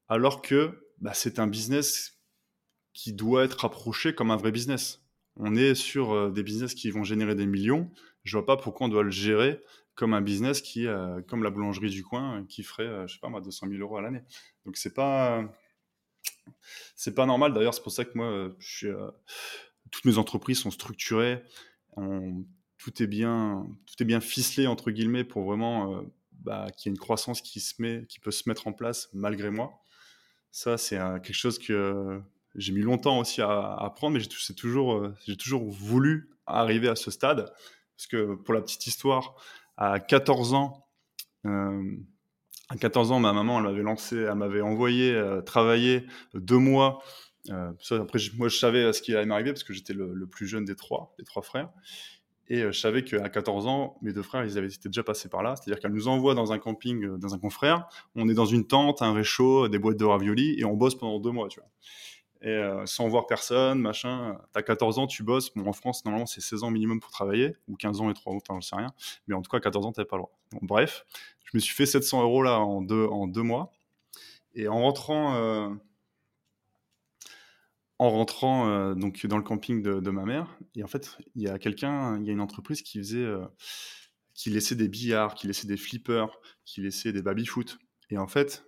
alors que bah, c'est un business qui doit être approché comme un vrai business. On est sur euh, des business qui vont générer des millions. Je vois pas pourquoi on doit le gérer comme un business qui, euh, comme la boulangerie du coin, qui ferait, euh, je sais pas moi, 200 000 euros à l'année. Donc c'est pas, c'est pas normal. D'ailleurs, c'est pour ça que moi, toutes mes entreprises sont structurées. tout est bien, tout est bien ficelé entre guillemets pour vraiment bah, qu'il y ait une croissance qui se met, qui peut se mettre en place malgré moi. Ça, c'est quelque chose que j'ai mis longtemps aussi à apprendre, mais j'ai toujours, euh, j'ai toujours voulu arriver à ce stade. Parce que pour la petite histoire, à 14 ans, euh, à 14 ans, ma maman, elle m'avait lancé, elle m'avait envoyé euh, travailler deux mois. après, moi, je savais ce qui allait m'arriver parce que j'étais le, plus jeune des trois, des trois frères. Et je savais qu'à 14 ans, mes deux frères, ils avaient été déjà passés par là. C'est-à-dire qu'elle nous envoie dans un camping, dans un confrère. On est dans une tente, un réchaud, des boîtes de raviolis, et on bosse pendant deux mois, tu vois. Et sans voir personne, machin. T'as 14 ans, tu bosses. Bon, en France, normalement, c'est 16 ans minimum pour travailler, ou 15 ans et 3 ans, enfin, sais rien. Mais en tout cas, à 14 ans, t'avais pas le droit. bref, je me suis fait 700 euros là en deux, en deux mois. Et en rentrant en rentrant euh, donc dans le camping de, ma mère. Et en fait, il y a quelqu'un, il y a une entreprise qui faisait, euh, qui laissait des billards, qui laissait des flippers, qui laissait des baby-foot. Et en fait,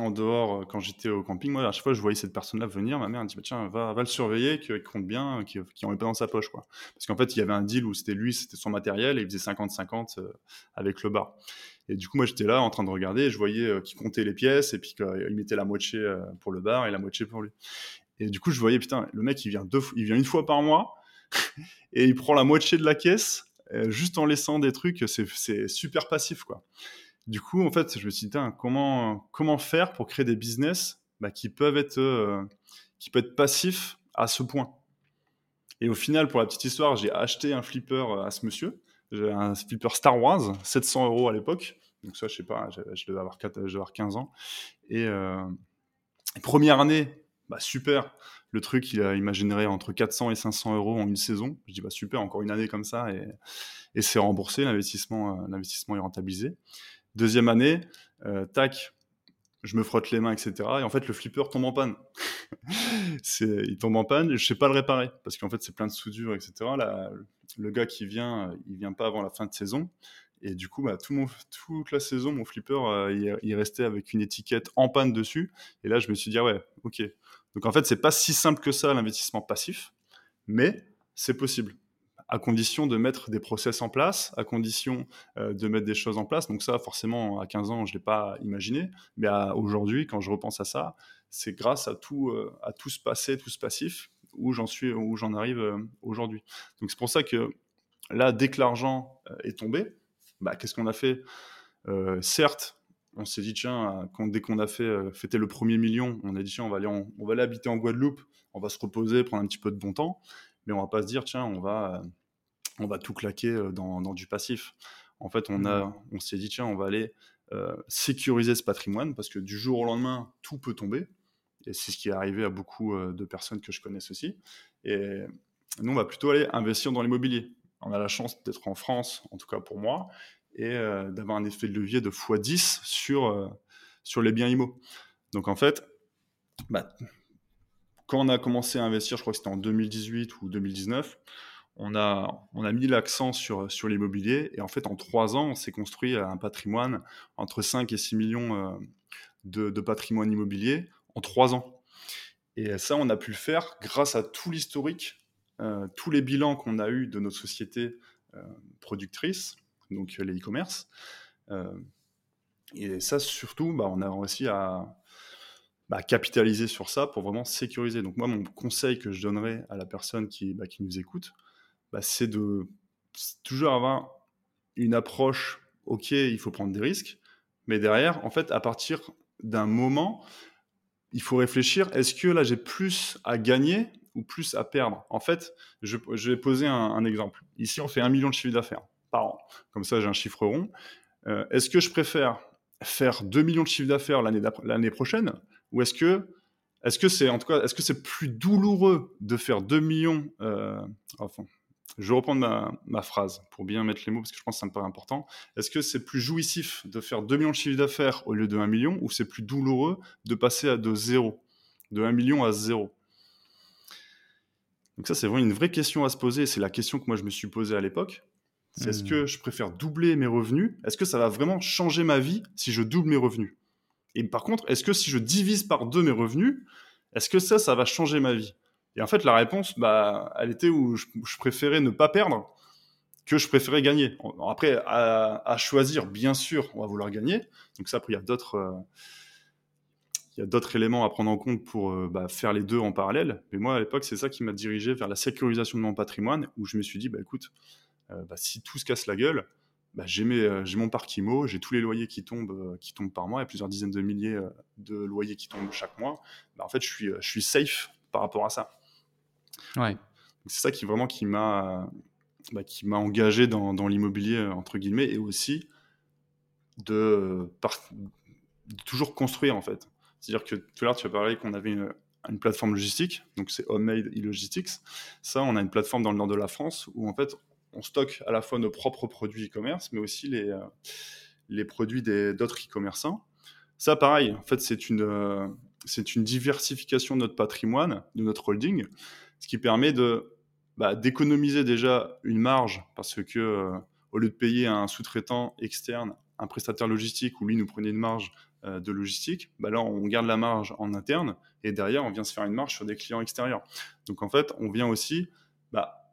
en dehors, euh, quand j'étais au camping, moi, à chaque fois, je voyais cette personne-là venir. Ma mère me dit bah, Tiens, va, va le surveiller, qu'il compte bien, qu'il n'en met pas dans sa poche. Quoi. Parce qu'en fait, il y avait un deal où c'était lui, c'était son matériel, et il faisait 50-50 avec le bar. Et du coup, moi, j'étais là en train de regarder, je voyais qu'il comptait les pièces, et puis qu'il mettait la moitié pour le bar et la moitié pour lui. Et du coup, je voyais, putain, le mec, il vient, deux, il vient une fois par mois et il prend la moitié de la caisse euh, juste en laissant des trucs. C'est super passif, quoi. Du coup, en fait, je me suis dit, comment, faire pour créer des business bah, qui, peuvent être, euh, qui peuvent être passifs à ce point? Et au final, pour la petite histoire, j'ai acheté un flipper euh, à ce monsieur. Un flipper Star Wars, 700 euros à l'époque. Donc ça, je sais pas, je, devais avoir, 4, je devais avoir 15 ans. Et première année, bah super. Le truc, il, a, entre 400 et 500 euros en une saison. Je dis, bah super, encore une année comme ça, et, c'est remboursé, euh, l'investissement est rentabilisé. Deuxième année, euh, tac, je me frotte les mains, etc. Et en fait, le flipper tombe en panne. il tombe en panne, et je sais pas le réparer, parce qu'en fait, c'est plein de soudure, etc. le gars qui vient, il vient pas avant la fin de saison. Et du coup, bah, tout toute la saison, mon flipper, euh, il, restait avec une étiquette en panne dessus. Et là, je me suis dit, ah ouais, ok, donc en fait, c'est pas si simple que ça l'investissement passif, mais c'est possible à condition de mettre des process en place, à condition euh, de mettre des choses en place. Donc ça, forcément, à 15 ans, je ne l'ai pas imaginé. Mais aujourd'hui, quand je repense à ça, c'est grâce à tout, euh, à tout ce passé, tout ce passif, où j'en suis, où j'en arrive euh, aujourd'hui. Donc c'est pour ça que là, dès que l'argent est tombé, bah, qu'est-ce qu'on a fait? Certes, on s'est dit, tiens, quand, dès qu'on a fait fêter le premier million, on a dit, tiens, on va, aller on va aller habiter en Guadeloupe, on va se reposer, prendre un petit peu de bon temps, mais on va pas se dire, tiens, on va, on va tout claquer euh, dans, dans, du passif. En fait, on, a, mmh. on s'est dit, tiens, on va aller euh, sécuriser ce patrimoine, parce que du jour au lendemain, tout peut tomber. Et c'est ce qui est arrivé à beaucoup de personnes que je connaisse aussi. Et nous, on va plutôt aller investir dans l'immobilier. On a la chance d'être en France, en tout cas pour moi, et euh, d'avoir un effet de levier de x10 sur, euh, sur les biens IMO. Donc en fait, bah, quand on a commencé à investir, je crois que c'était en 2018 ou 2019, on a, mis l'accent sur, l'immobilier et en fait en trois ans, on s'est construit un patrimoine entre 5 et 6 millions euh, de, de, patrimoine immobilier en trois ans. Et ça, on a pu le faire grâce à tout l'historique, tous les bilans qu'on a eu de nos sociétés productrices, donc euh, les e-commerce. Euh, et ça, surtout, bah, on a réussi à bah, capitaliser sur ça pour vraiment sécuriser. Donc moi, mon conseil que je donnerais à la personne qui, bah, qui nous écoute, c'est de toujours avoir une approche, ok, il faut prendre des risques, mais derrière, en fait, à partir d'un moment, il faut réfléchir, est-ce que là, j'ai plus à gagner ou plus à perdre? En fait, je, vais poser un, un, exemple. Ici, on fait un million de chiffre d'affaires par an. Comme ça, j'ai un chiffre rond. Euh, est-ce que je préfère faire 2 millions de chiffre d'affaires l'année prochaine ou est-ce que est-ce que c'est en tout cas est-ce que c'est plus douloureux de faire 2 millions euh, enfin, je vais reprendre ma, ma, phrase pour bien mettre les mots parce que je pense que ça me paraît important. Est-ce que c'est plus jouissif de faire 2 millions de chiffre d'affaires au lieu de 1 million ou c'est plus douloureux de passer à de zéro, de 1 million à zéro? Donc ça c'est vraiment une vraie question à se poser. C'est la question que moi je me suis posée à l'époque. C'est est-ce que hmm. je préfère doubler mes revenus? Est-ce que ça va vraiment changer ma vie si je double mes revenus? Et par contre, est-ce que si je divise par deux mes revenus, est-ce que ça, ça va changer ma vie? Et en fait, la réponse, bah, elle était où je, préférais ne pas perdre que je préférais gagner. Après, à, choisir, bien sûr, on va vouloir gagner. Donc ça, après, il y a d'autres... Euh, il y a d'autres éléments à prendre en compte pour euh, bah, faire les deux en parallèle. Mais moi, à l'époque, c'est ça qui m'a dirigé vers la sécurisation de mon patrimoine, où je me suis dit, bah, écoute, euh, bah, si tout se casse la gueule, bah, euh, j'ai mon parc IMO, j'ai tous les loyers qui tombent, euh, qui tombent par mois, il y a plusieurs dizaines de milliers de loyers qui tombent chaque mois. Bah, en fait, je suis, je suis safe par rapport à ça. Ouais. C'est ça qui vraiment qui m'a bah, qui m'a engagé dans, l'immobilier, entre guillemets, et aussi de, toujours construire, en fait. C'est-à-dire que tout à l'heure, tu as parlé qu'on avait une, plateforme logistique, donc c'est Homemade e-Logistics. Ça, on a une plateforme dans le nord de la France où, en fait, on stocke à la fois nos propres produits e-commerce, mais aussi les, euh, les produits d'autres e-commerçants. Ça, pareil, en fait, c'est une, euh, c'est une diversification de notre patrimoine, de notre holding, ce qui permet de bah, d'économiser déjà une marge parce que euh, au lieu de payer un sous-traitant externe, un prestataire logistique où lui nous prenait une marge de logistique, bah là on garde la marge en interne et derrière on vient se faire une marge sur des clients extérieurs. Donc en fait on vient aussi bah,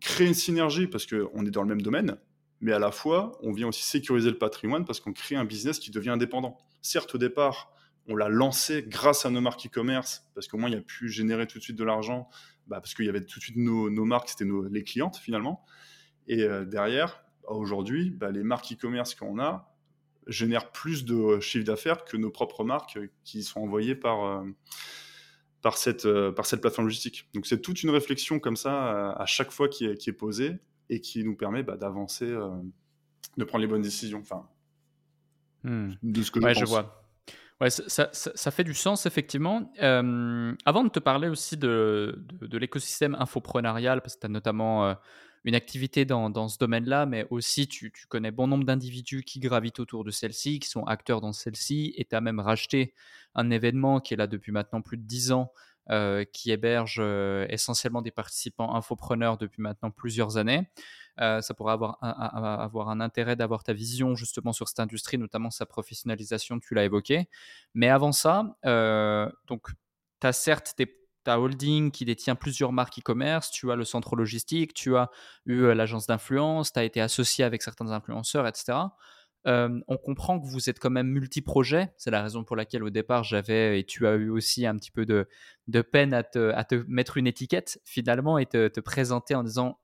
créer une synergie parce qu'on est dans le même domaine, mais à la fois on vient aussi sécuriser le patrimoine parce qu'on crée un business qui devient indépendant. Certes au départ on l'a lancé grâce à nos marques e-commerce, parce qu'au moins il a pu générer tout de suite de l'argent, bah, parce qu'il y avait tout de suite nos, marques, c'était les clientes finalement. Et euh, derrière, aujourd'hui, bah, les marques e-commerce qu'on a génèrent plus de chiffre d'affaires que nos propres marques qui sont envoyées par, euh, par, cette, euh, par cette plateforme logistique. Donc c'est toute une réflexion comme ça à chaque fois qui est, qui est posée et qui nous permet bah, d'avancer, de prendre les bonnes décisions. Enfin, hmm. de ce que je, pense. je vois. Ouais, ça, ça, fait du sens, effectivement. Euh, avant de te parler aussi de, de, l'écosystème infoprenarial, parce que tu as notamment euh, une activité dans, dans ce domaine-là, mais aussi tu, tu, connais bon nombre d'individus qui gravitent autour de celle-ci, qui sont acteurs dans celle-ci, et tu as même racheté un événement qui est là depuis maintenant plus de 10 ans, euh, qui héberge essentiellement des participants infopreneurs depuis maintenant plusieurs années. Euh, ça pourrait avoir un, avoir un intérêt d'avoir ta vision justement sur cette industrie, notamment sa professionnalisation, tu l'as évoqué. Mais avant ça, euh, donc tu as certes ta holding qui détient plusieurs marques e-commerce, tu as le centre logistique, tu as eu l'agence d'influence, tu as été associé avec certains influenceurs, etc. on comprend que vous êtes quand même multi-projet. C'est la raison pour laquelle au départ j'avais, et tu as eu aussi un petit peu de, de peine à te, à te, mettre une étiquette finalement et te, te présenter en disant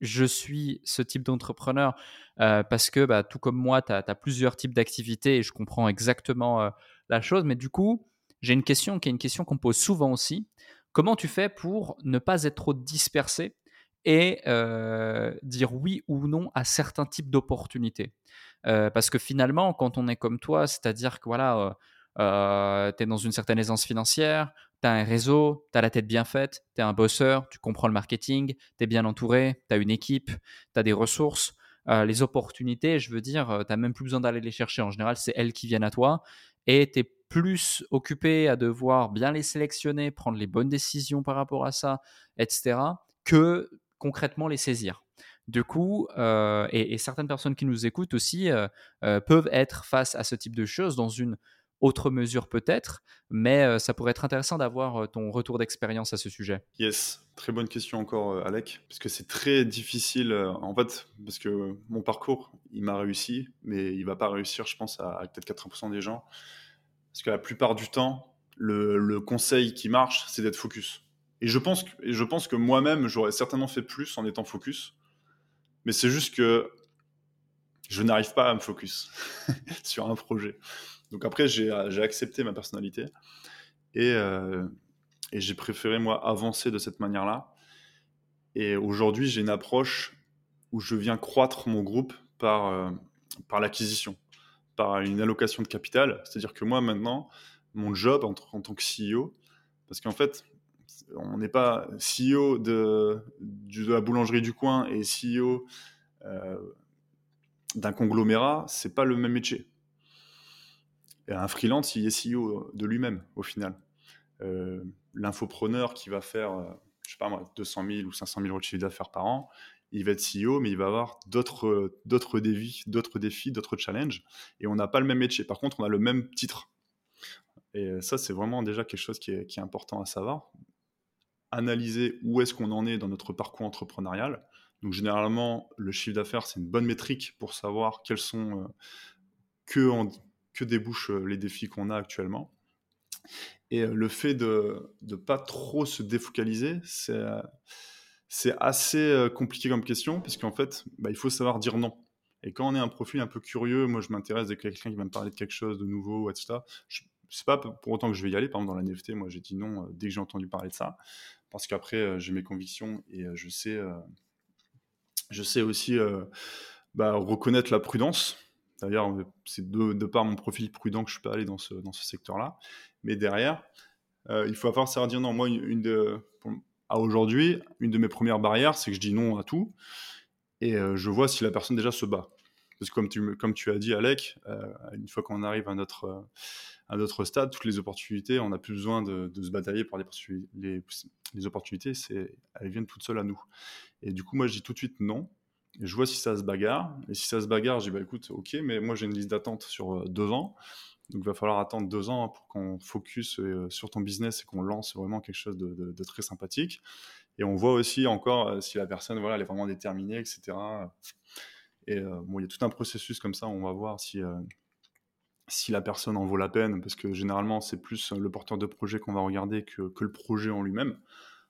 je suis ce type d'entrepreneur parce que bah, tout comme moi, tu as, plusieurs types d'activités et je comprends exactement la chose. Mais du coup, j'ai une question qui est une question qu'on pose souvent aussi. Comment tu fais pour ne pas être trop dispersé et euh, dire oui ou non à certains types d'opportunités? Parce que finalement, quand on est comme toi, c'est-à-dire que voilà, tu es dans une certaine aisance financière, tu as un réseau, tu as la tête bien faite, tu es un bosseur, tu comprends le marketing, tu es bien entouré, tu as une équipe, tu as des ressources. Euh, les opportunités, je veux dire, euh, tu n'as même plus besoin d'aller les chercher. En général, c'est elles qui viennent à toi. Et tu plus occupé à devoir bien les sélectionner, prendre les bonnes décisions par rapport à ça, etc., que concrètement les saisir. Du coup, euh, et, certaines personnes qui nous écoutent aussi peuvent être face à ce type de choses dans une autre mesure peut-être, mais euh, ça pourrait être intéressant d'avoir euh, ton retour d'expérience à ce sujet. Yes, très bonne question encore, euh, Alec, parce que c'est très difficile, en fait, parce que mon parcours, il m'a réussi, mais il va pas réussir, je pense, à, peut-être 80% des gens, parce que la plupart du temps, le, conseil qui marche, c'est d'être focus. Et je pense que, moi-même, j'aurais certainement fait plus en étant focus, mais c'est juste que je n'arrive pas à me focus sur un projet. Donc après, j'ai accepté ma personnalité euh, et, j'ai préféré, moi, avancer de cette manière-là. Et aujourd'hui, j'ai une approche où je viens croître mon groupe par, euh, par l'acquisition, par une allocation de capital. C'est-à-dire que moi, maintenant, mon job en, tant que CEO, parce qu'en fait, on n'est pas CEO de, de, la boulangerie du coin et CEO euh, d'un conglomérat, c'est pas le même métier un freelance, il est CEO de lui-même au final. Euh, l'infopreneur qui va faire, euh, je sais pas moi, 200 000 ou 500 000 euros de chiffre d'affaires par an, il va être CEO, mais il va avoir d'autres, d'autres défis, d'autres défis, d'autres challenges. Et on n'a pas le même métier. Par contre, on a le même titre. Et ça, c'est vraiment déjà quelque chose qui est, important à savoir. Analyser où est-ce qu'on en est dans notre parcours entrepreneurial. Donc, généralement, le chiffre d'affaires, c'est une bonne métrique pour savoir quels sont, euh, que que débouchent euh, les défis qu'on a actuellement. Et euh, le fait de ne pas trop se défocaliser, c'est euh, c'est assez compliqué comme question, parce qu'en fait, bah, il faut savoir dire non. Et quand on est un profil un peu curieux, moi je m'intéresse à quelqu'un qui va me parler de quelque chose de nouveau, etc. C'est pas pour autant que je vais y aller. Par exemple, dans la NFT, moi j'ai dit non dès que j'ai entendu parler de ça, parce qu'après j'ai mes convictions et je sais, Je sais aussi bah, reconnaître la prudence. D'ailleurs, c'est de, par mon profil prudent que je pas allé dans ce, dans ce secteur-là. Mais derrière, il faut avoir savoir dire non. Moi, une de, aujourd'hui, une de mes premières barrières, c'est que je dis non à tout et je vois si la personne déjà se bat. Parce que comme tu, as dit, Alec, une fois qu'on arrive à notre, à notre stade, toutes les opportunités, on n'a plus besoin de, se batailler pour les opportunités, elles viennent toutes seules à nous. Et du coup, moi, je dis tout de suite non. Et je vois si ça se bagarre. Et si ça se bagarre, je dis bah écoute, ok, mais moi j'ai une liste d'attente sur deux ans. Donc, il va falloir attendre deux ans pour qu'on focus euh, sur ton business et qu'on lance vraiment quelque chose de, très sympathique. Et on voit aussi encore euh, si la personne, voilà, elle est vraiment déterminée, etc. Et euh, bon, il y a tout un processus comme ça. On va voir si, si la personne en vaut la peine, parce que généralement, c'est plus le porteur de projet qu'on va regarder que, que, le projet en lui-même.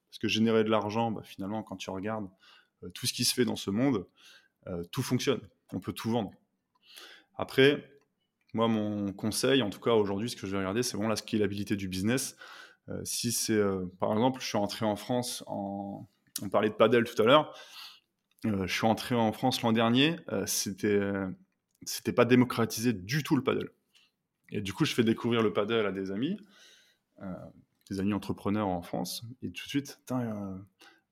Parce que générer de l'argent, bah, finalement, quand tu regardes tout ce qui se fait dans ce monde, tout fonctionne. On peut tout vendre. Après, moi, mon conseil, en tout cas aujourd'hui, ce que je vais regarder, c'est vraiment la scalabilité du business. Euh, si c'est, euh, par exemple, je suis entré en France, on parlait de padel tout à l'heure, euh, je suis entré en France l'an dernier, c'était, c'était pas démocratisé du tout le padel. Et du coup, je fais découvrir le padel à des amis, des amis entrepreneurs en France, et tout de suite,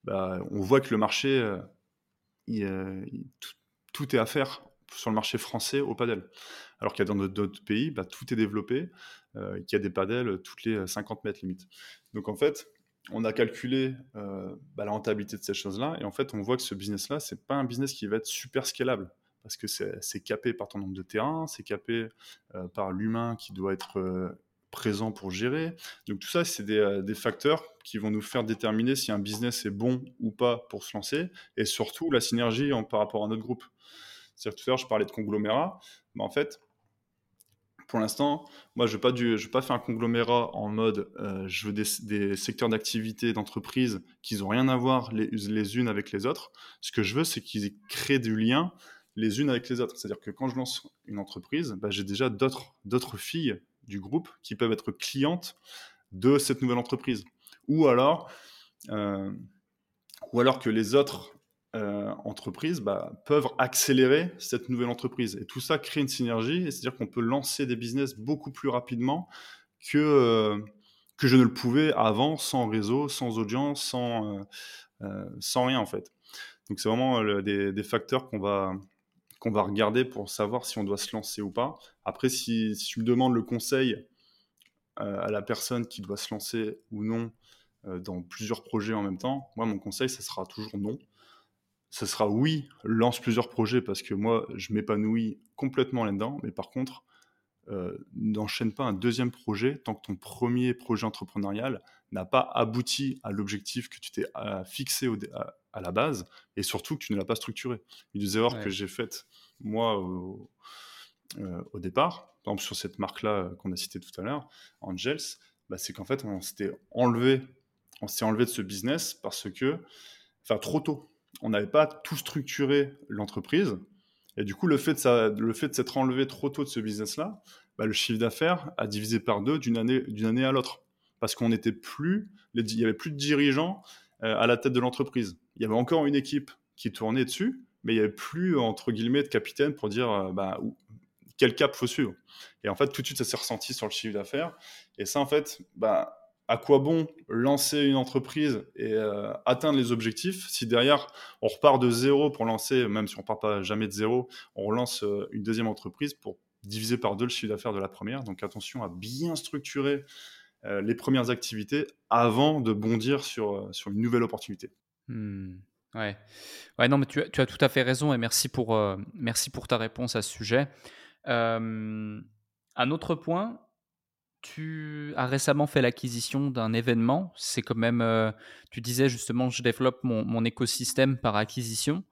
bah, on voit que le marché, tout, tout, est à faire sur le marché français au padel. Alors qu'il y a dans d'autres pays, bah, tout est développé, euh, qu'il y a des padels toutes les 50 mètres limite. Donc en fait, on a calculé euh, bah, la rentabilité de ces choses-là, et en fait, on voit que ce business-là, c'est pas un business qui va être super scalable, parce que c'est capé par ton nombre de terrains, c'est capé euh, par l'humain qui doit être présent pour gérer. Donc tout ça, c'est des, facteurs qui vont nous faire déterminer si un business est bon ou pas pour se lancer, et surtout la synergie par rapport à notre groupe. C'est-à-dire tout à l'heure, je parlais de conglomérat, mais en fait, pour l'instant, moi, je ne veux, pas faire un conglomérat en mode euh, je veux des, secteurs d'activité, d'entreprise qui n'ont rien à voir les, unes avec les autres. Ce que je veux, c'est qu'ils créent du lien les unes avec les autres. C'est-à-dire que quand je lance une entreprise, bah, j'ai déjà d'autres filles du groupe qui peuvent être clientes de cette nouvelle entreprise. Ou alors, euh, ou alors que les autres euh, entreprises bah, peuvent accélérer cette nouvelle entreprise. Et tout ça crée une synergie, c'est-à-dire qu'on peut lancer des business beaucoup plus rapidement que, euh, que je ne le pouvais avant, sans réseau, sans audience, sans, euh, sans rien en fait. Donc c'est vraiment des, facteurs qu'on va, qu'on va regarder pour savoir si on doit se lancer ou pas. Après, si tu me demandes le conseil à la personne qui doit se lancer ou non dans plusieurs projets en même temps, moi mon conseil, ça sera toujours non ce sera oui, lance plusieurs projets parce que moi, je m'épanouis complètement là-dedans. Mais par contre, euh, n'enchaîne pas un deuxième projet tant que ton premier projet entrepreneurial n'a pas abouti à l'objectif que tu t'es euh, fixé à, la base et surtout que tu ne l'as pas structuré. Une des erreurs que j'ai faites, moi, au, euh, au, départ, par exemple sur cette marque-là qu'on a citée tout à l'heure, Angels, bah, c'est qu'en fait, on s'était enlevé, on s'est enlevé de ce business parce que, enfin, trop tôt on n'avait pas tout structuré l'entreprise. Et du coup, le fait de, de s'être enlevé trop tôt de ce business-là, bah, le chiffre d'affaires a divisé par deux d'une année, année à l'autre. Parce qu'on n'était plus, il n'y avait plus de dirigeants euh, à la tête de l'entreprise. Il y avait encore une équipe qui tournait dessus, mais il n'y avait plus, entre guillemets, de capitaine pour dire euh, bah, quel cap faut suivre. Et en fait, tout de suite, ça s'est ressenti sur le chiffre d'affaires. Et ça, en fait, bah, à quoi bon lancer une entreprise et euh, atteindre les objectifs si derrière on repart de zéro pour lancer, même si on ne part pas jamais de zéro, on relance euh, une deuxième entreprise pour diviser par deux le chiffre d'affaires de la première. Donc attention à bien structurer euh, les premières activités avant de bondir sur, sur une nouvelle opportunité. Hmm. Ouais. ouais, non, mais tu, tu, as tout à fait raison et merci pour, merci pour ta réponse à ce sujet. un autre point, tu as récemment fait l'acquisition d'un événement. C'est quand même, euh, tu disais justement, je développe mon, écosystème par acquisition,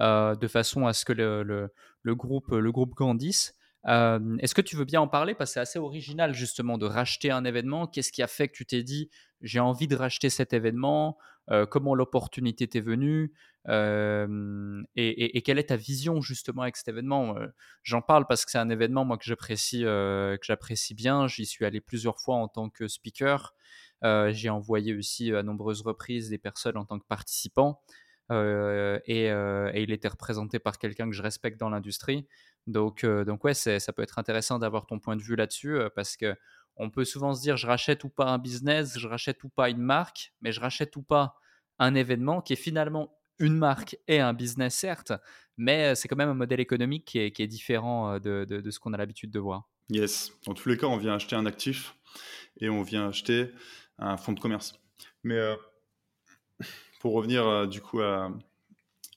euh, de façon à ce que le, le, groupe, le groupe grandisse. Euh, est-ce que tu veux bien en parler? Parce que c'est assez original justement de racheter un événement. Qu'est-ce qui a fait que tu t'es dit, j'ai envie de racheter cet événement? Comment l'opportunité t'est venue et, quelle est ta vision justement avec cet événement? J'en parle parce que c'est un événement moi que j'apprécie que j'apprécie bien. J'y suis allé plusieurs fois en tant que speaker. j'ai envoyé aussi à nombreuses reprises des personnes en tant que participants. et, il était représenté par quelqu'un que je respecte dans l'industrie. Donc, donc ouais, ça peut être intéressant d'avoir ton point de vue là-dessus parce que on peut souvent se dire je rachète ou pas un business, je rachète ou pas une marque, mais je rachète ou pas un événement qui est finalement une marque et un business, certes, mais c'est quand même un modèle économique qui est, différent de, de, ce qu'on a l'habitude de voir. Yes, dans tous les cas, on vient acheter un actif et on vient acheter un fonds de commerce. Mais pour revenir du coup à,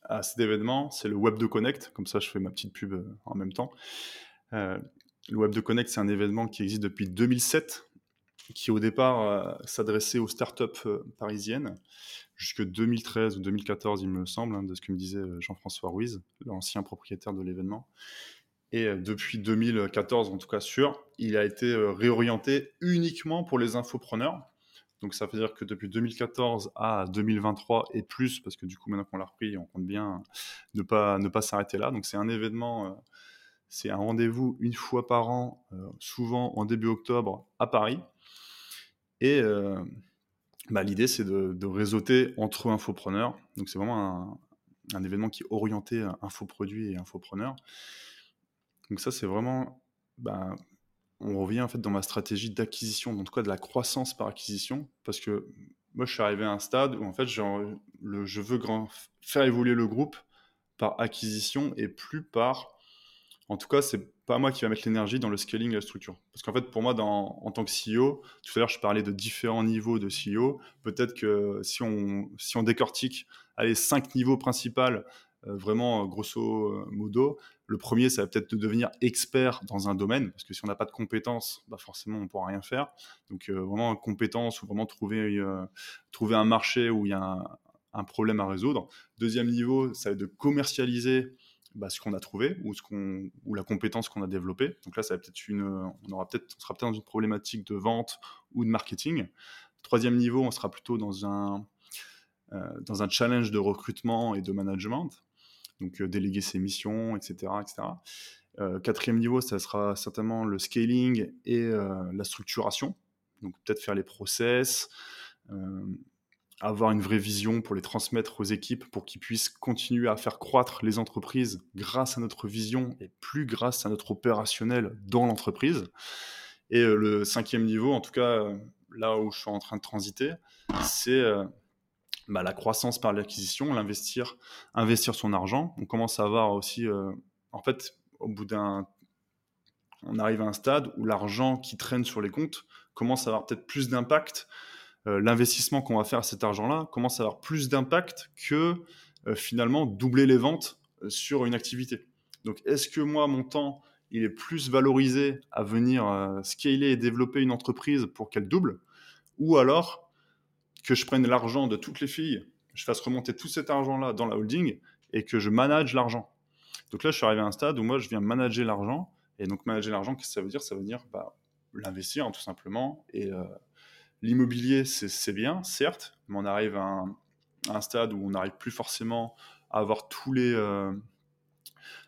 à cet événement, c'est le Web de Connect, comme ça je fais ma petite pub en même temps. Le Web de Connect, c'est un événement qui existe depuis 2007, qui au départ s'adressait aux startups parisiennes jusque 2013 ou 2014, il me semble, hein, de ce que me disait euh, Jean-François Ruiz, l'ancien propriétaire de l'événement. Et euh, depuis 2014, en tout cas sûr, il a été euh, réorienté uniquement pour les infopreneurs. Donc ça veut dire que depuis 2014 à 2023 et plus, parce que du coup maintenant qu'on l'a repris, on compte bien ne pas, ne pas s'arrêter là. Donc c'est un événement, c'est un rendez-vous une fois par an, souvent en début octobre à Paris. Et bah, l'idée, c'est de, réseauter entre infopreneurs. Donc, c'est vraiment un, événement qui est orienté infoproduit et infopreneurs. Donc, ça, c'est vraiment. Bah, on revient en fait dans ma stratégie d'acquisition, en tout cas de la croissance par acquisition, parce que moi, je suis arrivé à un stade où en fait, je veux faire évoluer le groupe par acquisition et plus par. En tout cas, c'est pas moi qui va mettre l'énergie dans le scaling de la structure. Parce qu'en fait, pour moi, en tant que CEO, tout à l'heure, je parlais de différents niveaux de CEO. Peut-être que si on, si on décortique les cinq niveaux principaux, euh, vraiment grosso modo, le premier, ça va peut-être de devenir expert dans un domaine, parce que si on n'a pas de compétences, bah forcément, on ne pourra rien faire. Donc, euh, vraiment, compétence ou vraiment trouver, euh, trouver un marché où il y a un problème à résoudre. Deuxième niveau, ça va être de commercialiser bah, ce qu'on a trouvé ou, la compétence qu'on a développée. Donc là, ça va peut-être, on sera peut-être dans une problématique de vente ou de marketing. Troisième niveau, on sera plutôt dans un, euh, dans un challenge de recrutement et de management. Donc euh, déléguer ses missions, etc. etc. Euh, quatrième niveau, ça sera certainement le scaling et la structuration. Donc peut-être faire les process, avoir une vraie vision pour les transmettre aux équipes pour qu'ils puissent continuer à faire croître les entreprises grâce à notre vision et plus grâce à notre opérationnel dans l'entreprise. Et euh, le cinquième niveau, en tout cas euh, là où je suis en train de transiter, c'est euh, bah, la croissance par l'acquisition, l'investir, investir son argent. On commence à avoir aussi, en fait, au bout d'un, on arrive à un stade où l'argent qui traîne sur les comptes commence à avoir peut-être plus d'impact l'investissement qu'on va faire à cet argent-là commence à avoir plus d'impact que euh, finalement doubler les ventes euh, sur une activité. Donc, est-ce que moi, mon temps, il est plus valorisé à venir scaler et développer une entreprise pour qu'elle double Ou alors que je prenne l'argent de toutes les filles, je fasse remonter tout cet argent-là dans la holding et que je manage l'argent? Donc là, je suis arrivé à un stade où moi, je viens manager l'argent. Et donc, manager l'argent, qu'est-ce que ça veut dire? Ça veut dire bah, l'investir, tout simplement, et L'immobilier, c'est bien, certes, mais on arrive à un, stade où on n'arrive plus forcément à avoir tous les. Euh,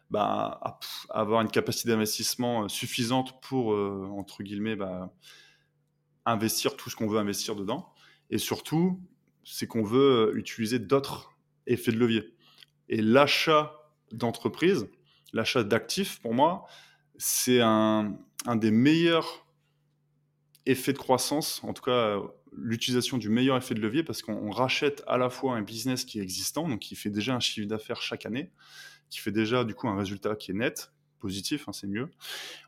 bah, à, avoir une capacité d'investissement euh, suffisante pour, euh, entre guillemets, bah, investir tout ce qu'on veut investir dedans. Et surtout, c'est qu'on veut utiliser d'autres effets de levier. Et l'achat d'entreprise, l'achat d'actifs, pour moi, c'est un, un des meilleurs effet de croissance, en tout cas l'utilisation du meilleur effet de levier, parce qu'on rachète à la fois un business qui est existant, donc qui fait déjà un chiffre d'affaires chaque année, qui fait déjà du coup un résultat qui est net, positif, hein, c'est mieux.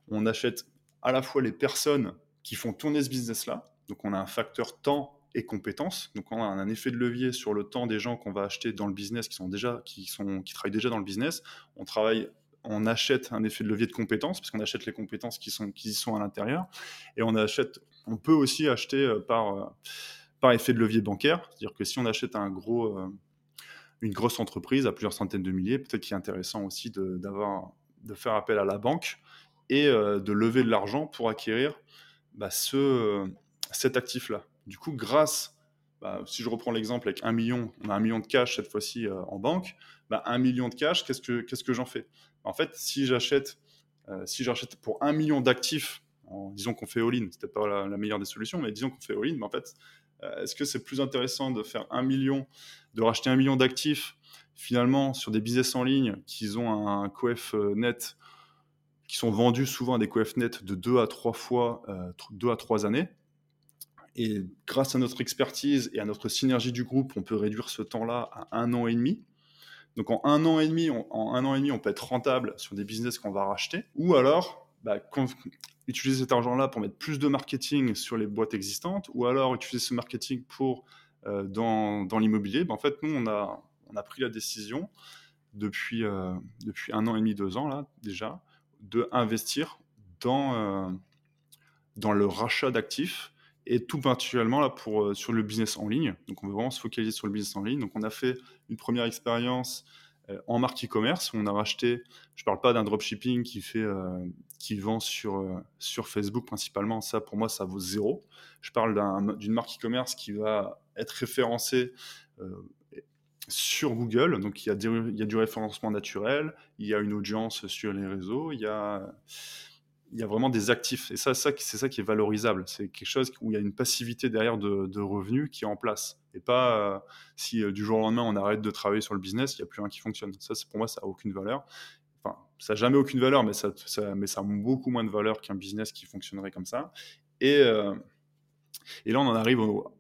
On achète à la fois les personnes qui font tourner ce business-là, donc on a un facteur temps et compétences, donc on a un effet de levier sur le temps des gens qu'on va acheter dans le business, qui sont déjà, qui qui travaillent déjà dans le business. On travaille on achète un effet de levier de compétences, parce qu'on achète les compétences qui, sont, qui y sont à l'intérieur, et on achète, on peut aussi acheter euh, par, euh, par effet de levier bancaire, c'est-à-dire que si on achète un gros, euh, une grosse entreprise à plusieurs centaines de milliers, peut-être qu'il est intéressant aussi de, d'avoir, de faire appel à la banque et de lever de l'argent pour acquérir bah, ce, cet actif-là. Du coup, grâce, bah, si je reprends l'exemple avec un million, on a un million de cash cette fois-ci en banque, bah, un million de cash, qu'est-ce que, qu'est-ce que j'en fais? En fait, si j'achète euh, si j'achète pour un million d'actifs, disons qu'on fait all-in, c'est peut-être pas la, meilleure des solutions, mais disons qu'on fait all-in, mais en fait, euh, est-ce que c'est plus intéressant de faire un million, de racheter un million d'actifs finalement, sur des business en ligne qui ont un coef net, qui sont vendus souvent à des coef net de 2 à 3 fois, 2 à 3 années, et grâce à notre expertise et à notre synergie du groupe, on peut réduire ce temps-là à un an et demi? Donc en un an et demi, on, en an et demi, on peut être rentable sur des business qu'on va racheter. Ou alors, bah, utiliser cet argent-là pour mettre plus de marketing sur les boîtes existantes, ou alors utiliser ce marketing pour euh, dans, l'immobilier. Bah, en fait, nous, on a, pris la décision depuis, euh, depuis un an et demi, deux ans là déjà, de investir dans, euh, dans le rachat d'actifs et tout particulièrement là pour, euh, sur le business en ligne. Donc on veut vraiment se focaliser sur le business en ligne. Donc on a fait une première expérience euh, en marque e-commerce. On a racheté, je ne parle pas d'un dropshipping qui, fait, euh, qui vend sur, sur Facebook principalement. Ça pour moi ça vaut zéro. Je parle d'une marque e-commerce qui va être référencée sur Google. Donc il y, a il y a du référencement naturel, il y a une audience sur les réseaux, il y a il y a vraiment des actifs. Et ça, c'est ça qui est valorisable. C'est quelque chose où il y a une passivité derrière de, revenus qui est en place. Et pas euh, si euh, du jour au lendemain on arrête de travailler sur le business, il n'y a plus rien qui fonctionne. Ça, pour moi, ça n'a aucune valeur. Enfin, ça n'a jamais aucune valeur, mais ça, mais ça a beaucoup moins de valeur qu'un business qui fonctionnerait comme ça. Et, euh, et là, on en arrive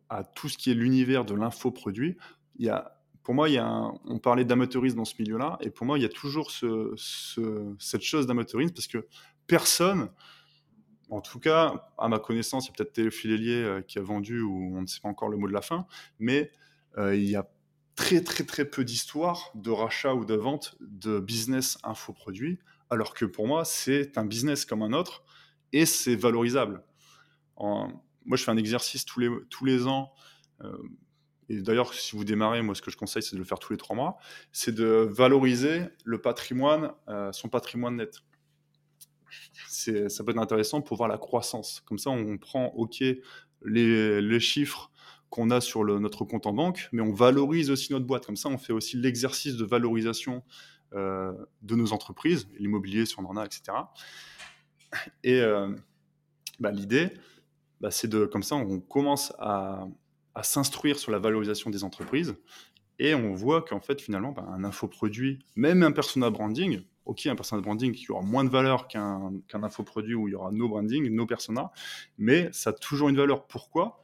à tout ce qui est l'univers de l'infoproduit. Il y a pour moi, il y a on parlait d'amateurisme dans ce milieu-là, et pour moi, il y a toujours ce, cette chose d'amateurisme, parce que personne, en tout cas, à ma connaissance, il y a peut-être Théophile euh, qui a vendu, ou on ne sait pas encore le mot de la fin, mais euh, il y a très très très peu d'histoires de rachat ou de vente de business infoproduits, alors que pour moi, c'est un business comme un autre, et c'est valorisable. moi, je fais un exercice tous les, tous les ans. Euh, et d'ailleurs, si vous démarrez, moi, ce que je conseille, c'est de le faire tous les trois mois, c'est de valoriser le patrimoine, son patrimoine net ça peut être intéressant pour voir la croissance. Comme ça, on prend, OK, les, chiffres qu'on a sur notre compte en banque, mais on valorise aussi notre boîte. Comme ça, on fait aussi l'exercice de valorisation euh, de nos entreprises, l'immobilier si on en a, etc. Et euh, bah, l'idée, bah, c'est de, comme ça, on commence à, s'instruire sur la valorisation des entreprises et on voit qu'en fait, finalement, bah, un infoproduit, même un persona branding, ok, un persona branding qui aura moins de valeur qu'un infoproduit où il y aura nos branding, nos personas, mais ça a toujours une valeur. Pourquoi?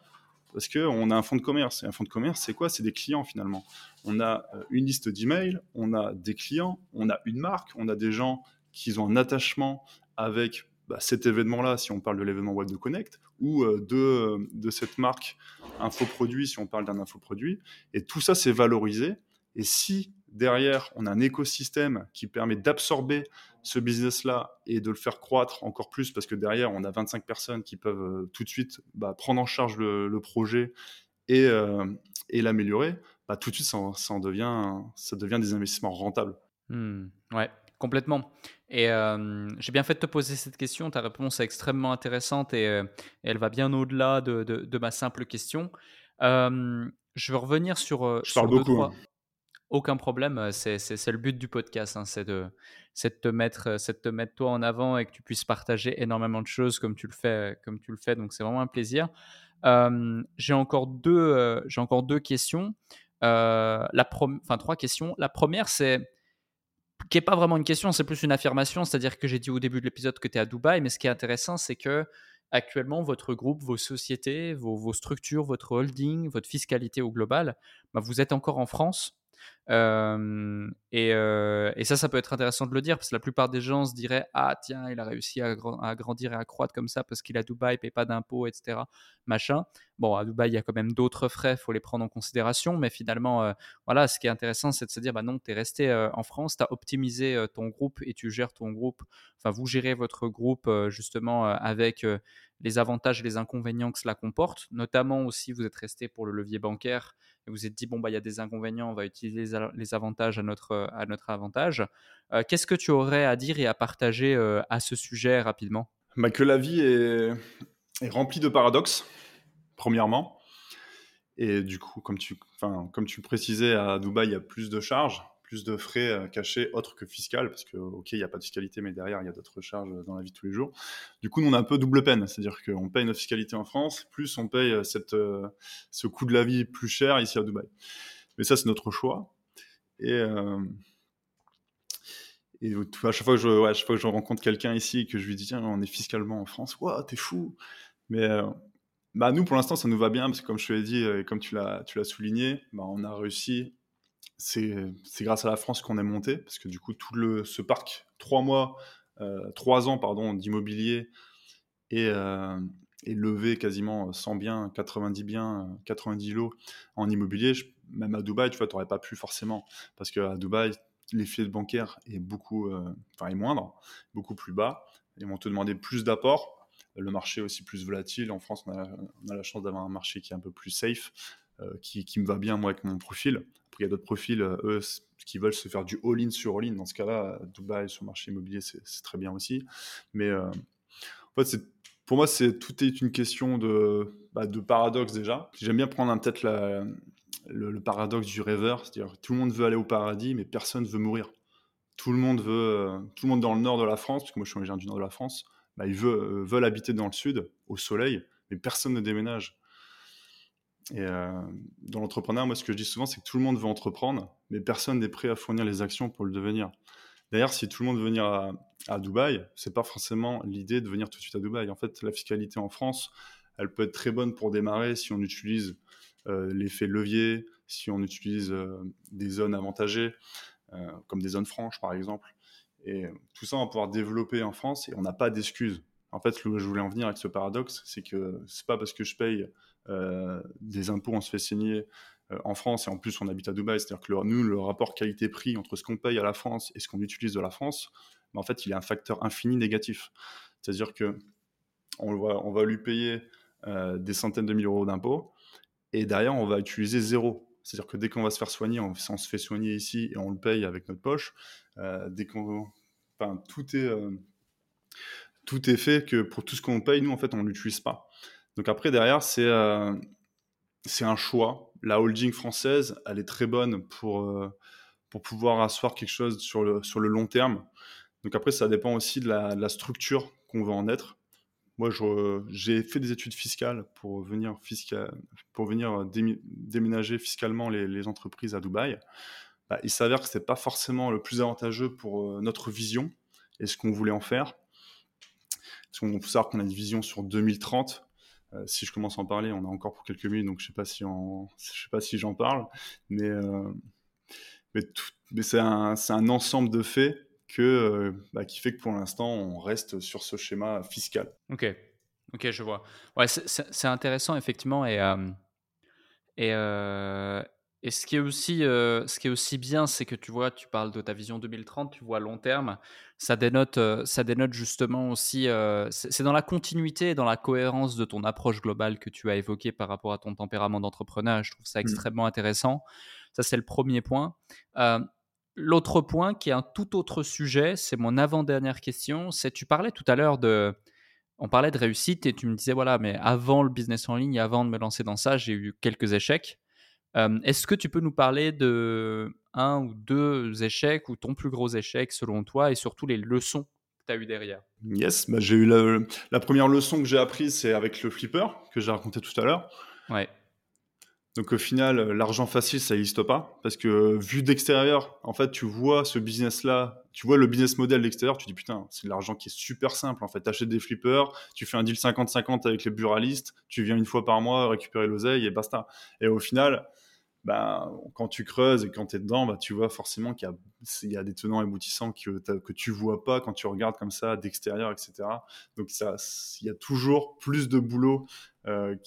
Parce qu'on a un fonds de commerce. Et un fonds de commerce, c'est quoi? C'est des clients finalement. On a euh, une liste d'emails, on a des clients, on a une marque, on a des gens qui ont un attachement avec bah, cet événement-là, si on parle de l'événement Web de Connect, ou euh, de, de cette marque infoproduit, si on parle d'un infoproduit. Et tout ça, c'est valorisé. Et si derrière, on a un écosystème qui permet d'absorber ce business-là et de le faire croître encore plus parce que derrière, on a 25 personnes qui peuvent euh, tout de suite bah, prendre en charge le, projet euh, et, l'améliorer. Bah, tout de suite, ça, devient, ça devient des investissements rentables. Mmh, ouais, complètement. Et euh, j'ai bien fait de te poser cette question. Ta réponse est extrêmement intéressante et, elle va bien au-delà de, ma simple question. je veux revenir sur. Je parle beaucoup. Hein. Aucun problème, c'est le but du podcast, hein, c'est de, de, te mettre, de te mettre toi en avant et que tu puisses partager énormément de choses comme tu le fais, comme tu le fais donc c'est vraiment un plaisir. j'ai encore, deux, j'ai encore deux questions, la enfin trois questions. La première, c'est qui n'est pas vraiment une question, c'est plus une affirmation, c'est-à-dire que j'ai dit au début de l'épisode que tu es à Dubaï, mais ce qui est intéressant, c'est que actuellement, votre groupe, vos sociétés, vos, vos, structures, votre holding, votre fiscalité au global, bah, vous êtes encore en France et, ça, ça peut être intéressant de le dire parce que la plupart des gens se diraient Ah, tiens, il a réussi à, grandir et à croître comme ça parce qu'il à Dubaï, paye pas d'impôts, etc. Machin. Bon, à Dubaï, il y a quand même d'autres frais, il faut les prendre en considération. Mais finalement, voilà, ce qui est intéressant, c'est de se dire Bah non, tu es resté en France, tu as optimisé ton groupe et tu gères ton groupe. Enfin, vous gérez votre groupe justement avec les avantages et les inconvénients que cela comporte. Notamment aussi, vous êtes resté pour le levier bancaire et vous êtes dit, bon, bah, il y a des inconvénients, on va utiliser les avantages à notre, avantage. Euh, qu'est-ce que tu aurais à dire et à partager euh, à ce sujet rapidement? Bah, Que la vie est, remplie de paradoxes, premièrement. Et du coup, comme tu précisais, à Dubaï, il y a plus de charges plus de frais euh, cachés autres que fiscal, parce que, ok, il n'y a pas de fiscalité, mais derrière, il y a d'autres charges dans la vie de tous les jours. Du coup, nous, on a un peu double peine, c'est-à-dire qu'on paye notre fiscalité en France, plus on paye euh, euh, ce coût de la vie plus cher ici à Dubaï. Mais ça, c'est notre choix. Et, à chaque fois que je, rencontre quelqu'un ici et que je lui dis tiens on est fiscalement en France, waouh t'es fou. Mais bah nous pour l'instant ça nous va bien parce que comme je te l'ai dit et comme tu l'as tu l'as souligné, bah, on a réussi. C'est grâce à la France qu'on est monté parce que du coup tout le ce parc trois mois, trois ans pardon d'immobilier et et levé quasiment 100 biens, 90 biens, 90 lots en immobilier, même à Dubaï, tu vois, tu n'aurais pas pu forcément. Parce qu'à Dubaï, l'effet bancaire est beaucoup, euh, enfin, est moindre, beaucoup plus bas. Ils vont te demander plus d'apports. Le marché aussi plus volatile. En France, on a, la chance d'avoir un marché qui est un peu plus safe, euh, qui, qui, me va bien, moi, avec mon profil. Après, il y a d'autres profils, euh, eux, qui veulent se faire du all-in sur all-in. Dans ce cas-là, Dubaï, sur le marché immobilier, c'est très bien aussi. Mais en fait, c'est pour moi, c'est tout est une question de, bah, de paradoxe déjà. J'aime bien prendre en tête le, paradoxe du rêveur, c'est-à-dire tout le monde veut aller au paradis, mais personne veut mourir. Tout le monde veut, euh, tout le monde dans le nord de la France, parce que moi je suis originaire du nord de la France, bah, ils euh, veulent habiter dans le sud, au soleil, mais personne ne déménage. Et euh, dans l'entrepreneuriat, moi ce que je dis souvent, c'est que tout le monde veut entreprendre, mais personne n'est prêt à fournir les actions pour le devenir. D'ailleurs, si tout le monde veut venir à, à Dubaï, c'est pas forcément l'idée de venir tout de suite à Dubaï. En fait, la fiscalité en France, elle peut être très bonne pour démarrer si on utilise euh, l'effet levier, si on utilise euh, des zones avantagées, comme des zones franches par exemple. Et tout ça, on va pouvoir développer en France et on n'a pas d'excuses. En fait, ce que je voulais en venir avec ce paradoxe, c'est que c'est pas parce que je paye des impôts, on se fait signer euh, en France et en plus on habite à Dubaï, c'est-à-dire que nous, le rapport qualité-prix entre ce qu'on paye à la France et ce qu'on utilise de la France, ben, en fait, il est un facteur infini négatif. C'est-à-dire que on va, on va lui payer euh, des centaines de milliers d'euros d'impôts et derrière, on va utiliser zéro. C'est-à-dire que dès qu'on va se faire soigner, on, se fait soigner ici et on le paye avec notre poche. Euh, dès qu'on, tout est, tout est fait que pour tout ce qu'on paye, nous, en fait, on l'utilise pas. Donc après, derrière, c'est c'est un choix. La holding française, elle est très bonne pour, euh, pour pouvoir asseoir quelque chose sur le, sur le long terme. Donc après, ça dépend aussi de la, structure qu'on veut en être. Moi, j'ai fait des études fiscales pour venir, fiscal, pour venir déménager fiscalement les, entreprises à Dubaï. Bah, il s'avère que ce n'est pas forcément le plus avantageux pour euh, notre vision et ce qu'on voulait en faire. Parce qu'on peut savoir qu'on a une vision sur 2030 euh, si je commence à en parler, on a encore pour quelques minutes, donc je sais sais pas si j'en parle, mais euh, c'est un, ensemble de faits euh, bah, qui fait que pour l'instant on reste sur ce schéma fiscal. Ok, ok, je vois. Ouais, c'est intéressant effectivement et et et ce qui est aussi, euh, ce qui est aussi bien, c'est que tu vois, tu parles de ta vision 2030, tu vois long terme. Ça dénote, euh, ça dénote justement aussi. Euh, c'est dans la continuité et dans la cohérence de ton approche globale que tu as évoquée par rapport à ton tempérament d'entrepreneur. Je trouve ça mmh. extrêmement intéressant. Ça, c'est le premier point. L'autre point, qui est un tout autre sujet, c'est mon avant-dernière question. C'est tu parlais tout à l'heure de, on parlait de réussite et tu me disais voilà, mais avant le business en ligne, avant de me lancer dans ça, j'ai eu quelques échecs. Est-ce que tu peux nous parler de un ou deux échecs ou ton plus gros échec selon toi et surtout les leçons que tu as eues derrière? Yes, bah, j'ai eu la, première leçon que j'ai apprise, c'est avec le flipper que j'ai raconté tout à l'heure. Ouais. Donc au final, l'argent facile, ça n'existe pas. Parce que vu d'extérieur, en fait, tu vois ce business-là, tu vois le business model d'extérieur, tu dis putain, c'est de l'argent qui est super simple. En fait, tu achètes des flippers, tu fais un deal 50-50 avec les buralistes, tu viens une fois par mois récupérer l'oseille et basta. Et au final, bah, quand tu creuses et quand tu es dedans, bah, tu vois forcément qu'il y, a des tenants et aboutissants que, que tu vois pas quand tu regardes comme ça d'extérieur, etc. Donc il y a toujours plus de boulot euh,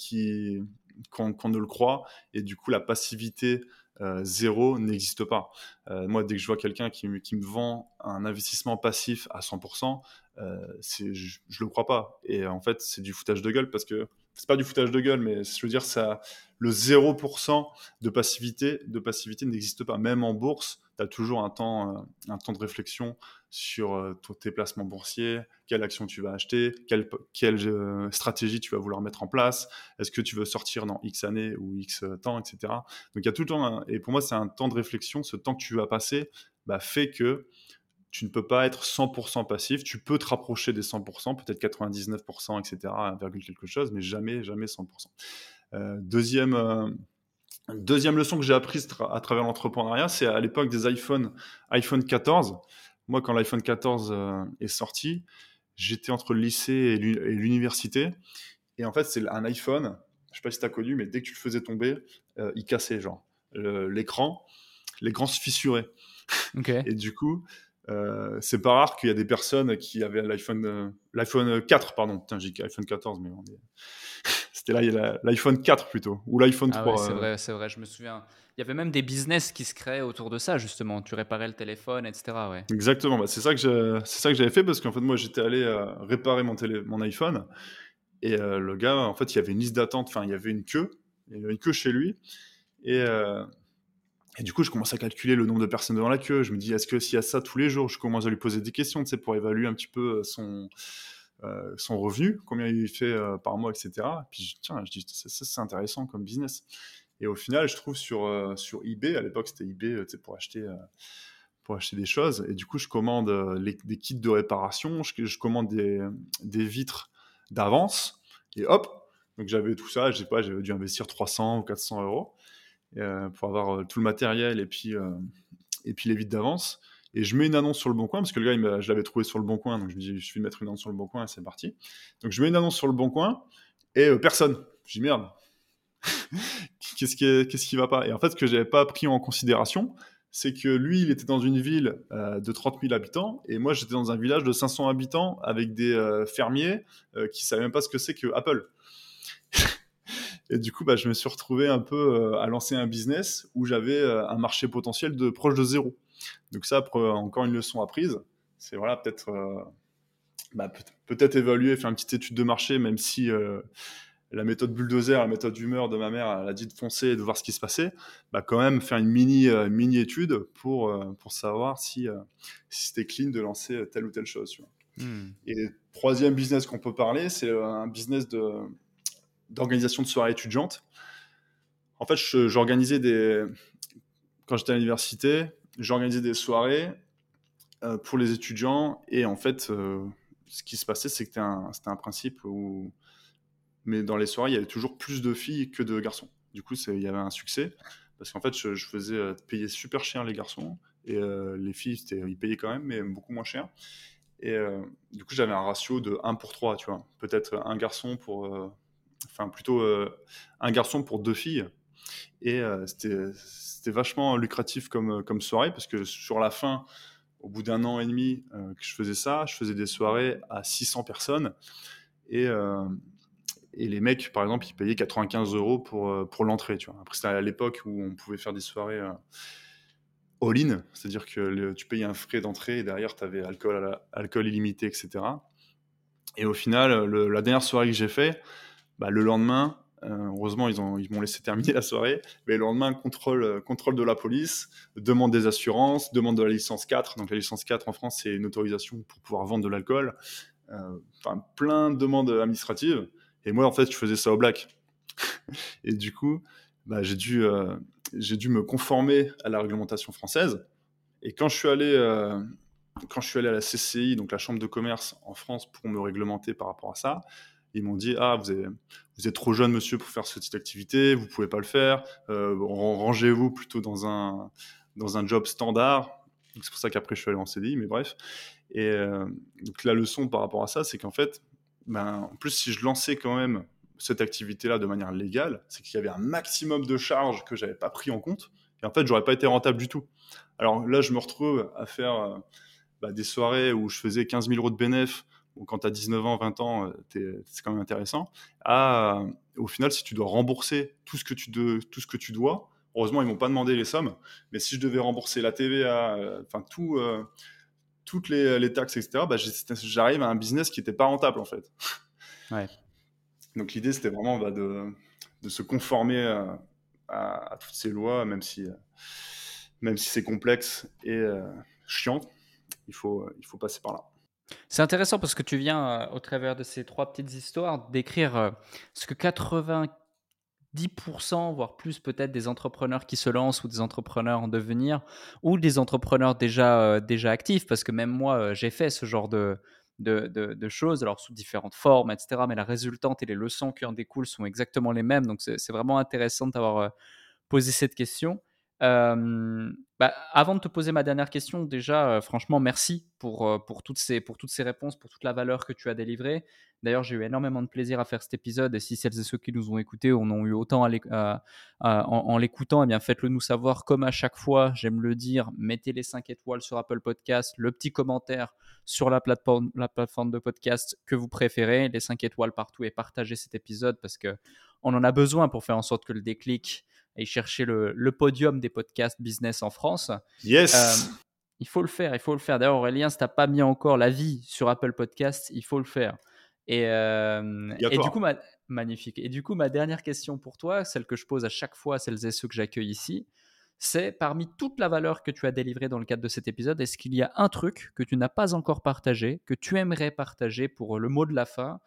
qu'on ne le croit. Et du coup, la passivité euh, zéro n'existe pas. Euh, moi, dès que je vois quelqu'un qui, me vend un investissement passif à 100%, euh, je ne le crois pas. Et en fait, c'est du foutage de gueule parce que c'est pas du foutage de gueule, mais je veux dire, ça, le 0% de passivité, de passivité n'existe pas. Même en bourse, tu as toujours un temps, euh, un temps de réflexion sur euh, tes placements boursiers, quelle action tu vas acheter, quelle, quelle euh, stratégie tu vas vouloir mettre en place, est-ce que tu veux sortir dans X années ou X temps, etc. Donc il y a tout le temps, et pour moi, c'est un temps de réflexion. Ce temps que tu vas passer bah, fait que tu ne peux pas être 100% passif. Tu peux te rapprocher des 100%, peut-être 99%, etc., virgule quelque chose, mais jamais, jamais 100%. Euh, deuxième, euh, Deuxième leçon que j'ai apprise à travers l'entrepreneuriat, c'est à l'époque des iPhone, iPhone 14. Moi, quand l'iPhone 14 euh, est sorti, j'étais entre le lycée et l'université. Et en fait, c'est un iPhone, je sais pas si tu as connu, mais dès que tu le faisais tomber, il cassait, genre. L'écran, l'écran se fissurait. Et du coup, euh, c'est pas rare qu'il y a des personnes qui avaient l'iPhone l'iPhone 4, pardon. Putain, j'ai iPhone 14, mais on est... C'était là, l'iPhone 4 plutôt, ou l'iPhone 3. Ah c'est vrai, c'est vrai, je me souviens. Il y avait même des business qui se créaient autour de ça, justement. Tu réparais le téléphone, etc. Ouais. Exactement, bah, c'est ça que j'avais fait parce qu'en fait, moi, j'étais allé euh, réparer mon, télé, mon iPhone. Et euh, le gars, en fait, il y avait une liste d'attente, enfin, il y avait une queue. Il y avait une queue chez lui. Et, euh, et du coup, je commence à calculer le nombre de personnes devant la queue. Je me dis, est-ce que s'il y a ça tous les jours, je commence à lui poser des questions, pour évaluer un petit peu son euh, son revenu, combien il fait euh, par mois, etc. Et puis tiens, je dis c'est intéressant comme business. Et au final, je trouve sur, euh, sur eBay, à l'époque c'était eBay pour acheter, pour acheter des choses, et du coup je commande des kits de réparation, je, commande des, des vitres d'avance, et hop, donc j'avais tout ça, je sais pas, j'avais dû investir 300 ou 400 euros pour avoir tout le matériel et puis, et puis les vitres d'avance et je mets une annonce sur le bon coin parce que le gars, je l'avais trouvé sur le bon coin, donc je me dis, je vais mettre une annonce sur le bon coin et c'est parti. Donc je mets une annonce sur le bon coin et euh, personne. Je dis merde, qu'est-ce qui, qui va pas? Et en fait, ce que j'avais pas pris en considération, c'est que lui, il était dans une ville euh, de 30 000 habitants et moi, j'étais dans un village de 500 habitants avec des euh, fermiers qui savaient même pas ce que c'est que Apple. Et du coup, bah, je me suis retrouvé un peu à lancer un business où j'avais un marché potentiel de proche de zéro. Donc ça, encore une leçon apprise, c'est voilà, peut-être euh, bah, peut-être évaluer, faire une petite étude de marché, même si euh, la méthode bulldozer, la méthode d'humeur de ma mère, elle a dit de foncer et de voir ce qui se passait, bah quand même faire une mini, euh, mini étude pour, pour savoir si, si c'était clean de lancer telle ou telle chose. Hmm. Et troisième business qu'on peut parler, c'est un business de, d'organisation de soirées étudiantes. En fait, j'organisais des... Quand j'étais à l'université, j'organisais des soirées euh, pour les étudiants et en fait, euh, ce qui se passait, c'est que c'était un, principe où, mais dans les soirées, il y avait toujours plus de filles que de garçons. Du coup, il y avait un succès parce qu'en fait, je, faisais euh, payer super cher les garçons et les filles, ils payaient quand même, mais beaucoup moins cher. Et du coup, j'avais un ratio de 1 pour 3, tu vois. Peut-être un garçon pour. Enfin, plutôt un garçon pour deux filles. Et c'était c'était vachement lucratif comme, euh, comme soirée parce que sur la fin, au bout d'un an et demi euh, que je faisais ça, je faisais des soirées à 600 personnes et, euh, les mecs, par exemple, ils payaient 95 euros pour, l'entrée. Après, c'était à l'époque où on pouvait faire des soirées all-in, c'est-à-dire que tu payais un frais d'entrée et derrière, tu avais alcool, alcool illimité, etc. Et au final, la dernière soirée que j'ai fait, bah, le lendemain, euh, heureusement, ils, ont, ils m'ont laissé terminer la soirée. Mais le lendemain, contrôle, euh, contrôle de la police, demande des assurances, demande de la licence 4. Donc la licence 4 en France, c'est une autorisation pour pouvoir vendre de l'alcool. Euh, enfin, plein de demandes administratives. Et moi, en fait, je faisais ça au black. et du coup, bah, j'ai dû, j'ai dû me conformer à la réglementation française. Et quand je suis allé, quand je suis allé à la CCI, donc la Chambre de commerce en France, pour me réglementer par rapport à ça, ils m'ont dit ah vous êtes, vous êtes trop jeune monsieur pour faire ce type d'activité, vous pouvez pas le faire, euh, rangez-vous plutôt dans un dans un job standard. C'est pour ça qu'après je suis allé en CDI, mais bref. Et euh, donc la leçon par rapport à ça, c'est qu'en fait, ben, en plus si je lançais quand même cette activité-là de manière légale, c'est qu'il y avait un maximum de charges que j'avais pas pris en compte. Et en fait, j'aurais pas été rentable du tout. Alors là, je me retrouve à faire euh, bah, des soirées où je faisais 15 000 euros de bénéfices quand tu as 19 ans, 20 ans, euh, c'est quand même intéressant, à, au final, si tu dois rembourser tout ce que tu, tout ce que tu dois, heureusement, ils m'ont pas demandé les sommes, mais si je devais rembourser la TVA, euh, enfin, tout, euh, toutes les, les, taxes, etc., bah, j'arrive à un business qui n'était pas rentable, en fait. Ouais. Donc, l'idée, c'était vraiment bah, de, de, se conformer à, à, toutes ces lois, même si, même si c'est complexe et chiant, il faut, il faut passer par là. C'est intéressant parce que tu viens, euh, au travers de ces trois petites histoires, décrire euh, ce que 90%, voire plus peut-être des entrepreneurs qui se lancent ou des entrepreneurs en devenir ou des entrepreneurs déjà, euh, déjà actifs, parce que même moi, j'ai fait ce genre de, de, de, choses, alors sous différentes formes, etc. Mais la résultante et les leçons qui en découlent sont exactement les mêmes. Donc c'est vraiment intéressant d'avoir poser cette question. Bah, avant de te poser ma dernière question, déjà, franchement, merci pour, pour, toutes ces, réponses, pour toute la valeur que tu as délivrée. D'ailleurs, j'ai eu énormément de plaisir à faire cet épisode. Et si celles et ceux qui nous ont écoutés en ont eu autant en, l'écoutant, eh bien, faites-le nous savoir. Comme à chaque fois, j'aime le dire, mettez les 5 étoiles sur Apple Podcast, le petit commentaire sur la plateforme, la plateforme de podcast que vous préférez, les 5 étoiles partout et partagez cet épisode parce que on en a besoin pour faire en sorte que le déclic et chercher le, podium des podcasts business en France. Yes. Euh, il faut le faire, il faut le faire. D'ailleurs, Aurélien, si tu n'as pas mis encore la vie sur Apple Podcasts, il faut le faire. Et, euh, et du coup, ma, magnifique. Et du coup, ma dernière question pour toi, celle que je pose à chaque fois à celles et ceux que j'accueille ici, c'est parmi toute la valeur que tu as délivrée dans le cadre de cet épisode, est-ce qu'il y a un truc que tu n'as pas encore partagé, que tu aimerais partager pour le mot de la fin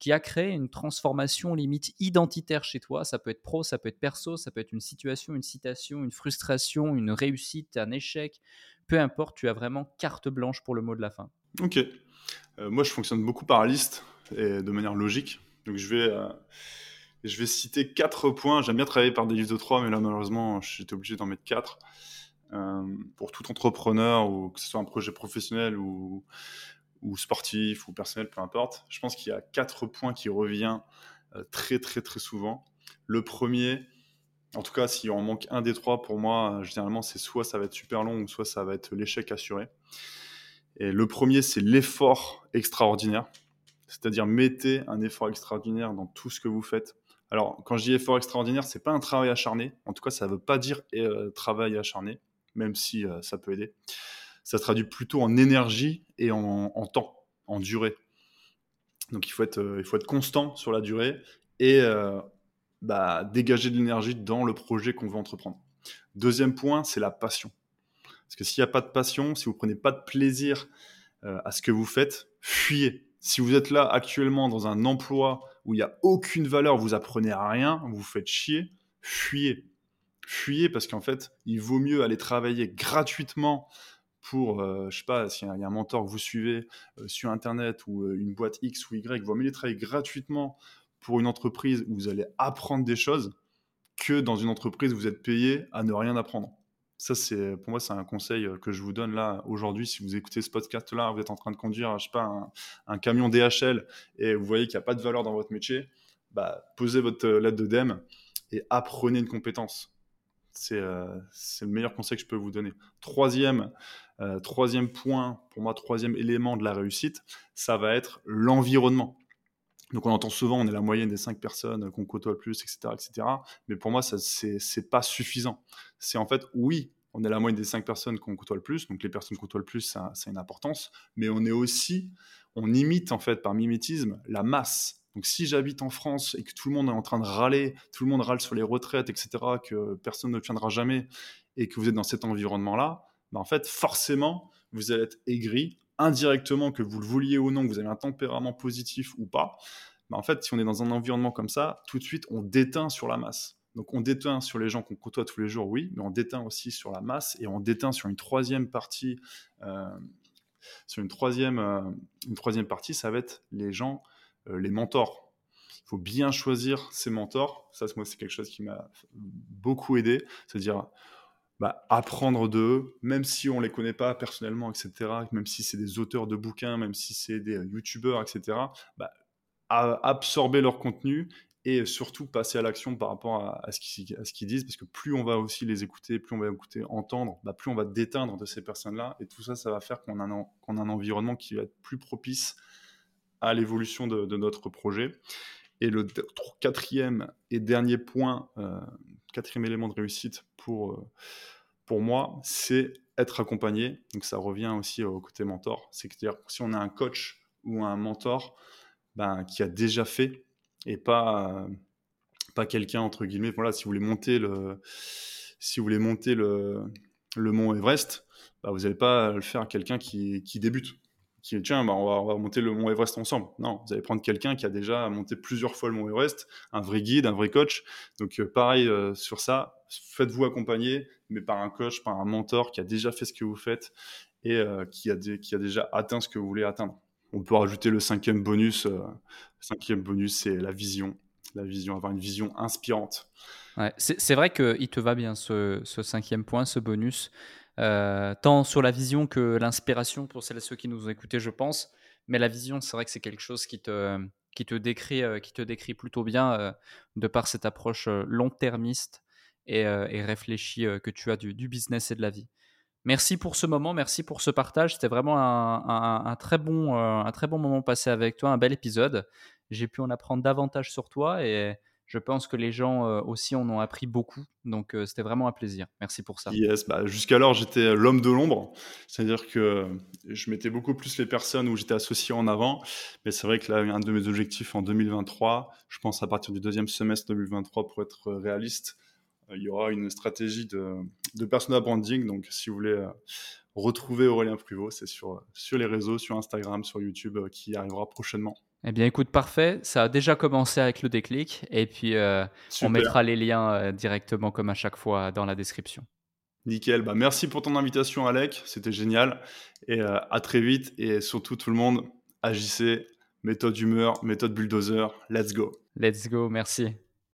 qui a créé une transformation limite identitaire chez toi. Ça peut être pro, ça peut être perso, ça peut être une situation, une citation, une frustration, une réussite, un échec. Peu importe, tu as vraiment carte blanche pour le mot de la fin. Ok. Euh, moi, je fonctionne beaucoup par liste et de manière logique. Donc, je vais, euh, je vais citer quatre points. J'aime bien travailler par des listes de trois, mais là, malheureusement, j'étais obligé d'en mettre quatre. Euh, pour tout entrepreneur, ou que ce soit un projet professionnel ou, ou sportif ou personnel, peu importe. Je pense qu'il y a quatre points qui reviennent euh, très très très souvent. Le premier, en tout cas, s'il en manque un des trois, pour moi, euh, généralement, c'est soit ça va être super long ou soit ça va être l'échec assuré. Et le premier, c'est l'effort extraordinaire. C'est-à-dire, mettez un effort extraordinaire dans tout ce que vous faites. Alors, quand je dis effort extraordinaire, c'est pas un travail acharné. En tout cas, ça ne veut pas dire euh, travail acharné, même si ça peut aider ça se traduit plutôt en énergie et en, temps, en durée. Donc il faut, être, euh, il faut être constant sur la durée et euh, bah, dégager de l'énergie dans le projet qu'on veut entreprendre. Deuxième point, c'est la passion. Parce que s'il n'y a pas de passion, si vous prenez pas de plaisir euh, à ce que vous faites, fuyez. Si vous êtes là actuellement dans un emploi où il n'y a aucune valeur, vous apprenez à rien, vous vous faites chier, fuyez. Fuyez parce qu'en fait, il vaut mieux aller travailler gratuitement pour, euh, je sais pas, s'il y, a un mentor que vous suivez euh, sur Internet ou euh, une boîte X ou Y, vous mieux travailler gratuitement pour une entreprise où vous allez apprendre des choses que dans une entreprise où vous êtes payé à ne rien apprendre. Ça, c'est pour moi, c'est un conseil que je vous donne là aujourd'hui. Si vous écoutez ce podcast-là, vous êtes en train de conduire, je sais pas, un, un camion DHL et vous voyez qu'il n'y a pas de valeur dans votre métier, bah, posez votre lettre de DEM et apprenez une compétence. C'est le meilleur conseil que je peux vous donner. Troisième, euh, troisième point, pour moi, troisième élément de la réussite, ça va être l'environnement. Donc on entend souvent, on est la moyenne des cinq personnes qu'on côtoie le plus, etc., etc. Mais pour moi, ça c'est pas suffisant. C'est en fait, oui, on est la moyenne des cinq personnes qu'on côtoie le plus. Donc les personnes qu'on côtoient le plus, ça, ça a une importance. Mais on est aussi, on imite en fait par mimétisme la masse. Donc si j'habite en France et que tout le monde est en train de râler, tout le monde râle sur les retraites, etc., que personne ne tiendra jamais, et que vous êtes dans cet environnement-là, bah, en fait, forcément, vous allez être aigri, indirectement, que vous le vouliez ou non, que vous avez un tempérament positif ou pas. Bah, en fait, si on est dans un environnement comme ça, tout de suite, on déteint sur la masse. Donc on déteint sur les gens qu'on côtoie tous les jours, oui, mais on déteint aussi sur la masse et on déteint sur une troisième partie. Euh, sur une troisième, euh, une troisième partie, ça va être les gens, les mentors. Il faut bien choisir ses mentors. Ça, moi, c'est quelque chose qui m'a beaucoup aidé. C'est-à-dire, bah, apprendre d'eux, même si on les connaît pas personnellement, etc., même si c'est des auteurs de bouquins, même si c'est des euh, youtubeurs, etc., bah, absorber leur contenu et surtout passer à l'action par rapport à, ce qu'ils disent, parce que plus on va aussi les écouter, plus on va écouter, entendre, bah, plus on va déteindre de ces personnes-là, et tout ça, ça va faire qu'on a un environnement qui va être plus propice à l'évolution de, notre projet. Et le quatrième et dernier point, euh, quatrième élément de réussite pour, euh, pour moi, c'est être accompagné. Donc ça revient aussi au côté mentor. C'est-à-dire si on a un coach ou un mentor ben, qui a déjà fait et pas, pas quelqu'un, entre guillemets, voilà, si vous voulez monter le, si vous voulez monter le, le mont Everest, ben, vous n'allez pas le faire à quelqu'un qui, qui débute qui tiens, bah, on, va, monter le mont Everest ensemble. Non, vous allez prendre quelqu'un qui a déjà monté plusieurs fois le mont Everest, un vrai guide, un vrai coach. Donc euh, pareil euh, sur ça, faites-vous accompagner, mais par un coach, par un mentor qui a déjà fait ce que vous faites et euh, qui, a déjà atteint ce que vous voulez atteindre. On peut rajouter le cinquième bonus. cinquième bonus, c'est la vision. la vision, avoir une vision inspirante. C'est vrai qu'il te va bien ce, cinquième point, ce bonus, euh, tant sur la vision que l'inspiration pour celles et ceux qui nous ont écoutés, je pense. Mais la vision, c'est vrai que c'est quelque chose qui te, qui te décrit, euh, qui te décrit plutôt bien euh, de par cette approche long-termiste et, et, réfléchie que tu as du, du, business et de la vie. Merci pour ce moment, merci pour ce partage. C'était vraiment un, un, un, très bon, un très bon moment passé avec toi, un bel épisode. J'ai pu en apprendre davantage sur toi et je pense que les gens euh, aussi en ont appris beaucoup. Donc, euh, c'était vraiment un plaisir. Merci pour ça. Yes, bah, jusqu'alors, j'étais l'homme de l'ombre. C'est-à-dire que je mettais beaucoup plus les personnes où j'étais associé en avant. Mais c'est vrai que là, un de mes objectifs en 2023, je pense à partir du deuxième semestre 2023, pour être réaliste, euh, il y aura une stratégie de, de personal branding. Donc, si vous voulez retrouver Aurélien Pruvot, c'est sur les réseaux, sur Instagram, sur YouTube, qui arrivera prochainement. Eh bien, écoute, parfait. Ça a déjà commencé avec le déclic. Et puis, euh, on mettra les liens euh, directement, comme à chaque fois, dans la description. Nickel. Bah, merci pour ton invitation, Alec. C'était génial. Et euh, à très vite. Et surtout, tout le monde, agissez. Méthode humeur, méthode bulldozer. Let's go. Let's go. Merci.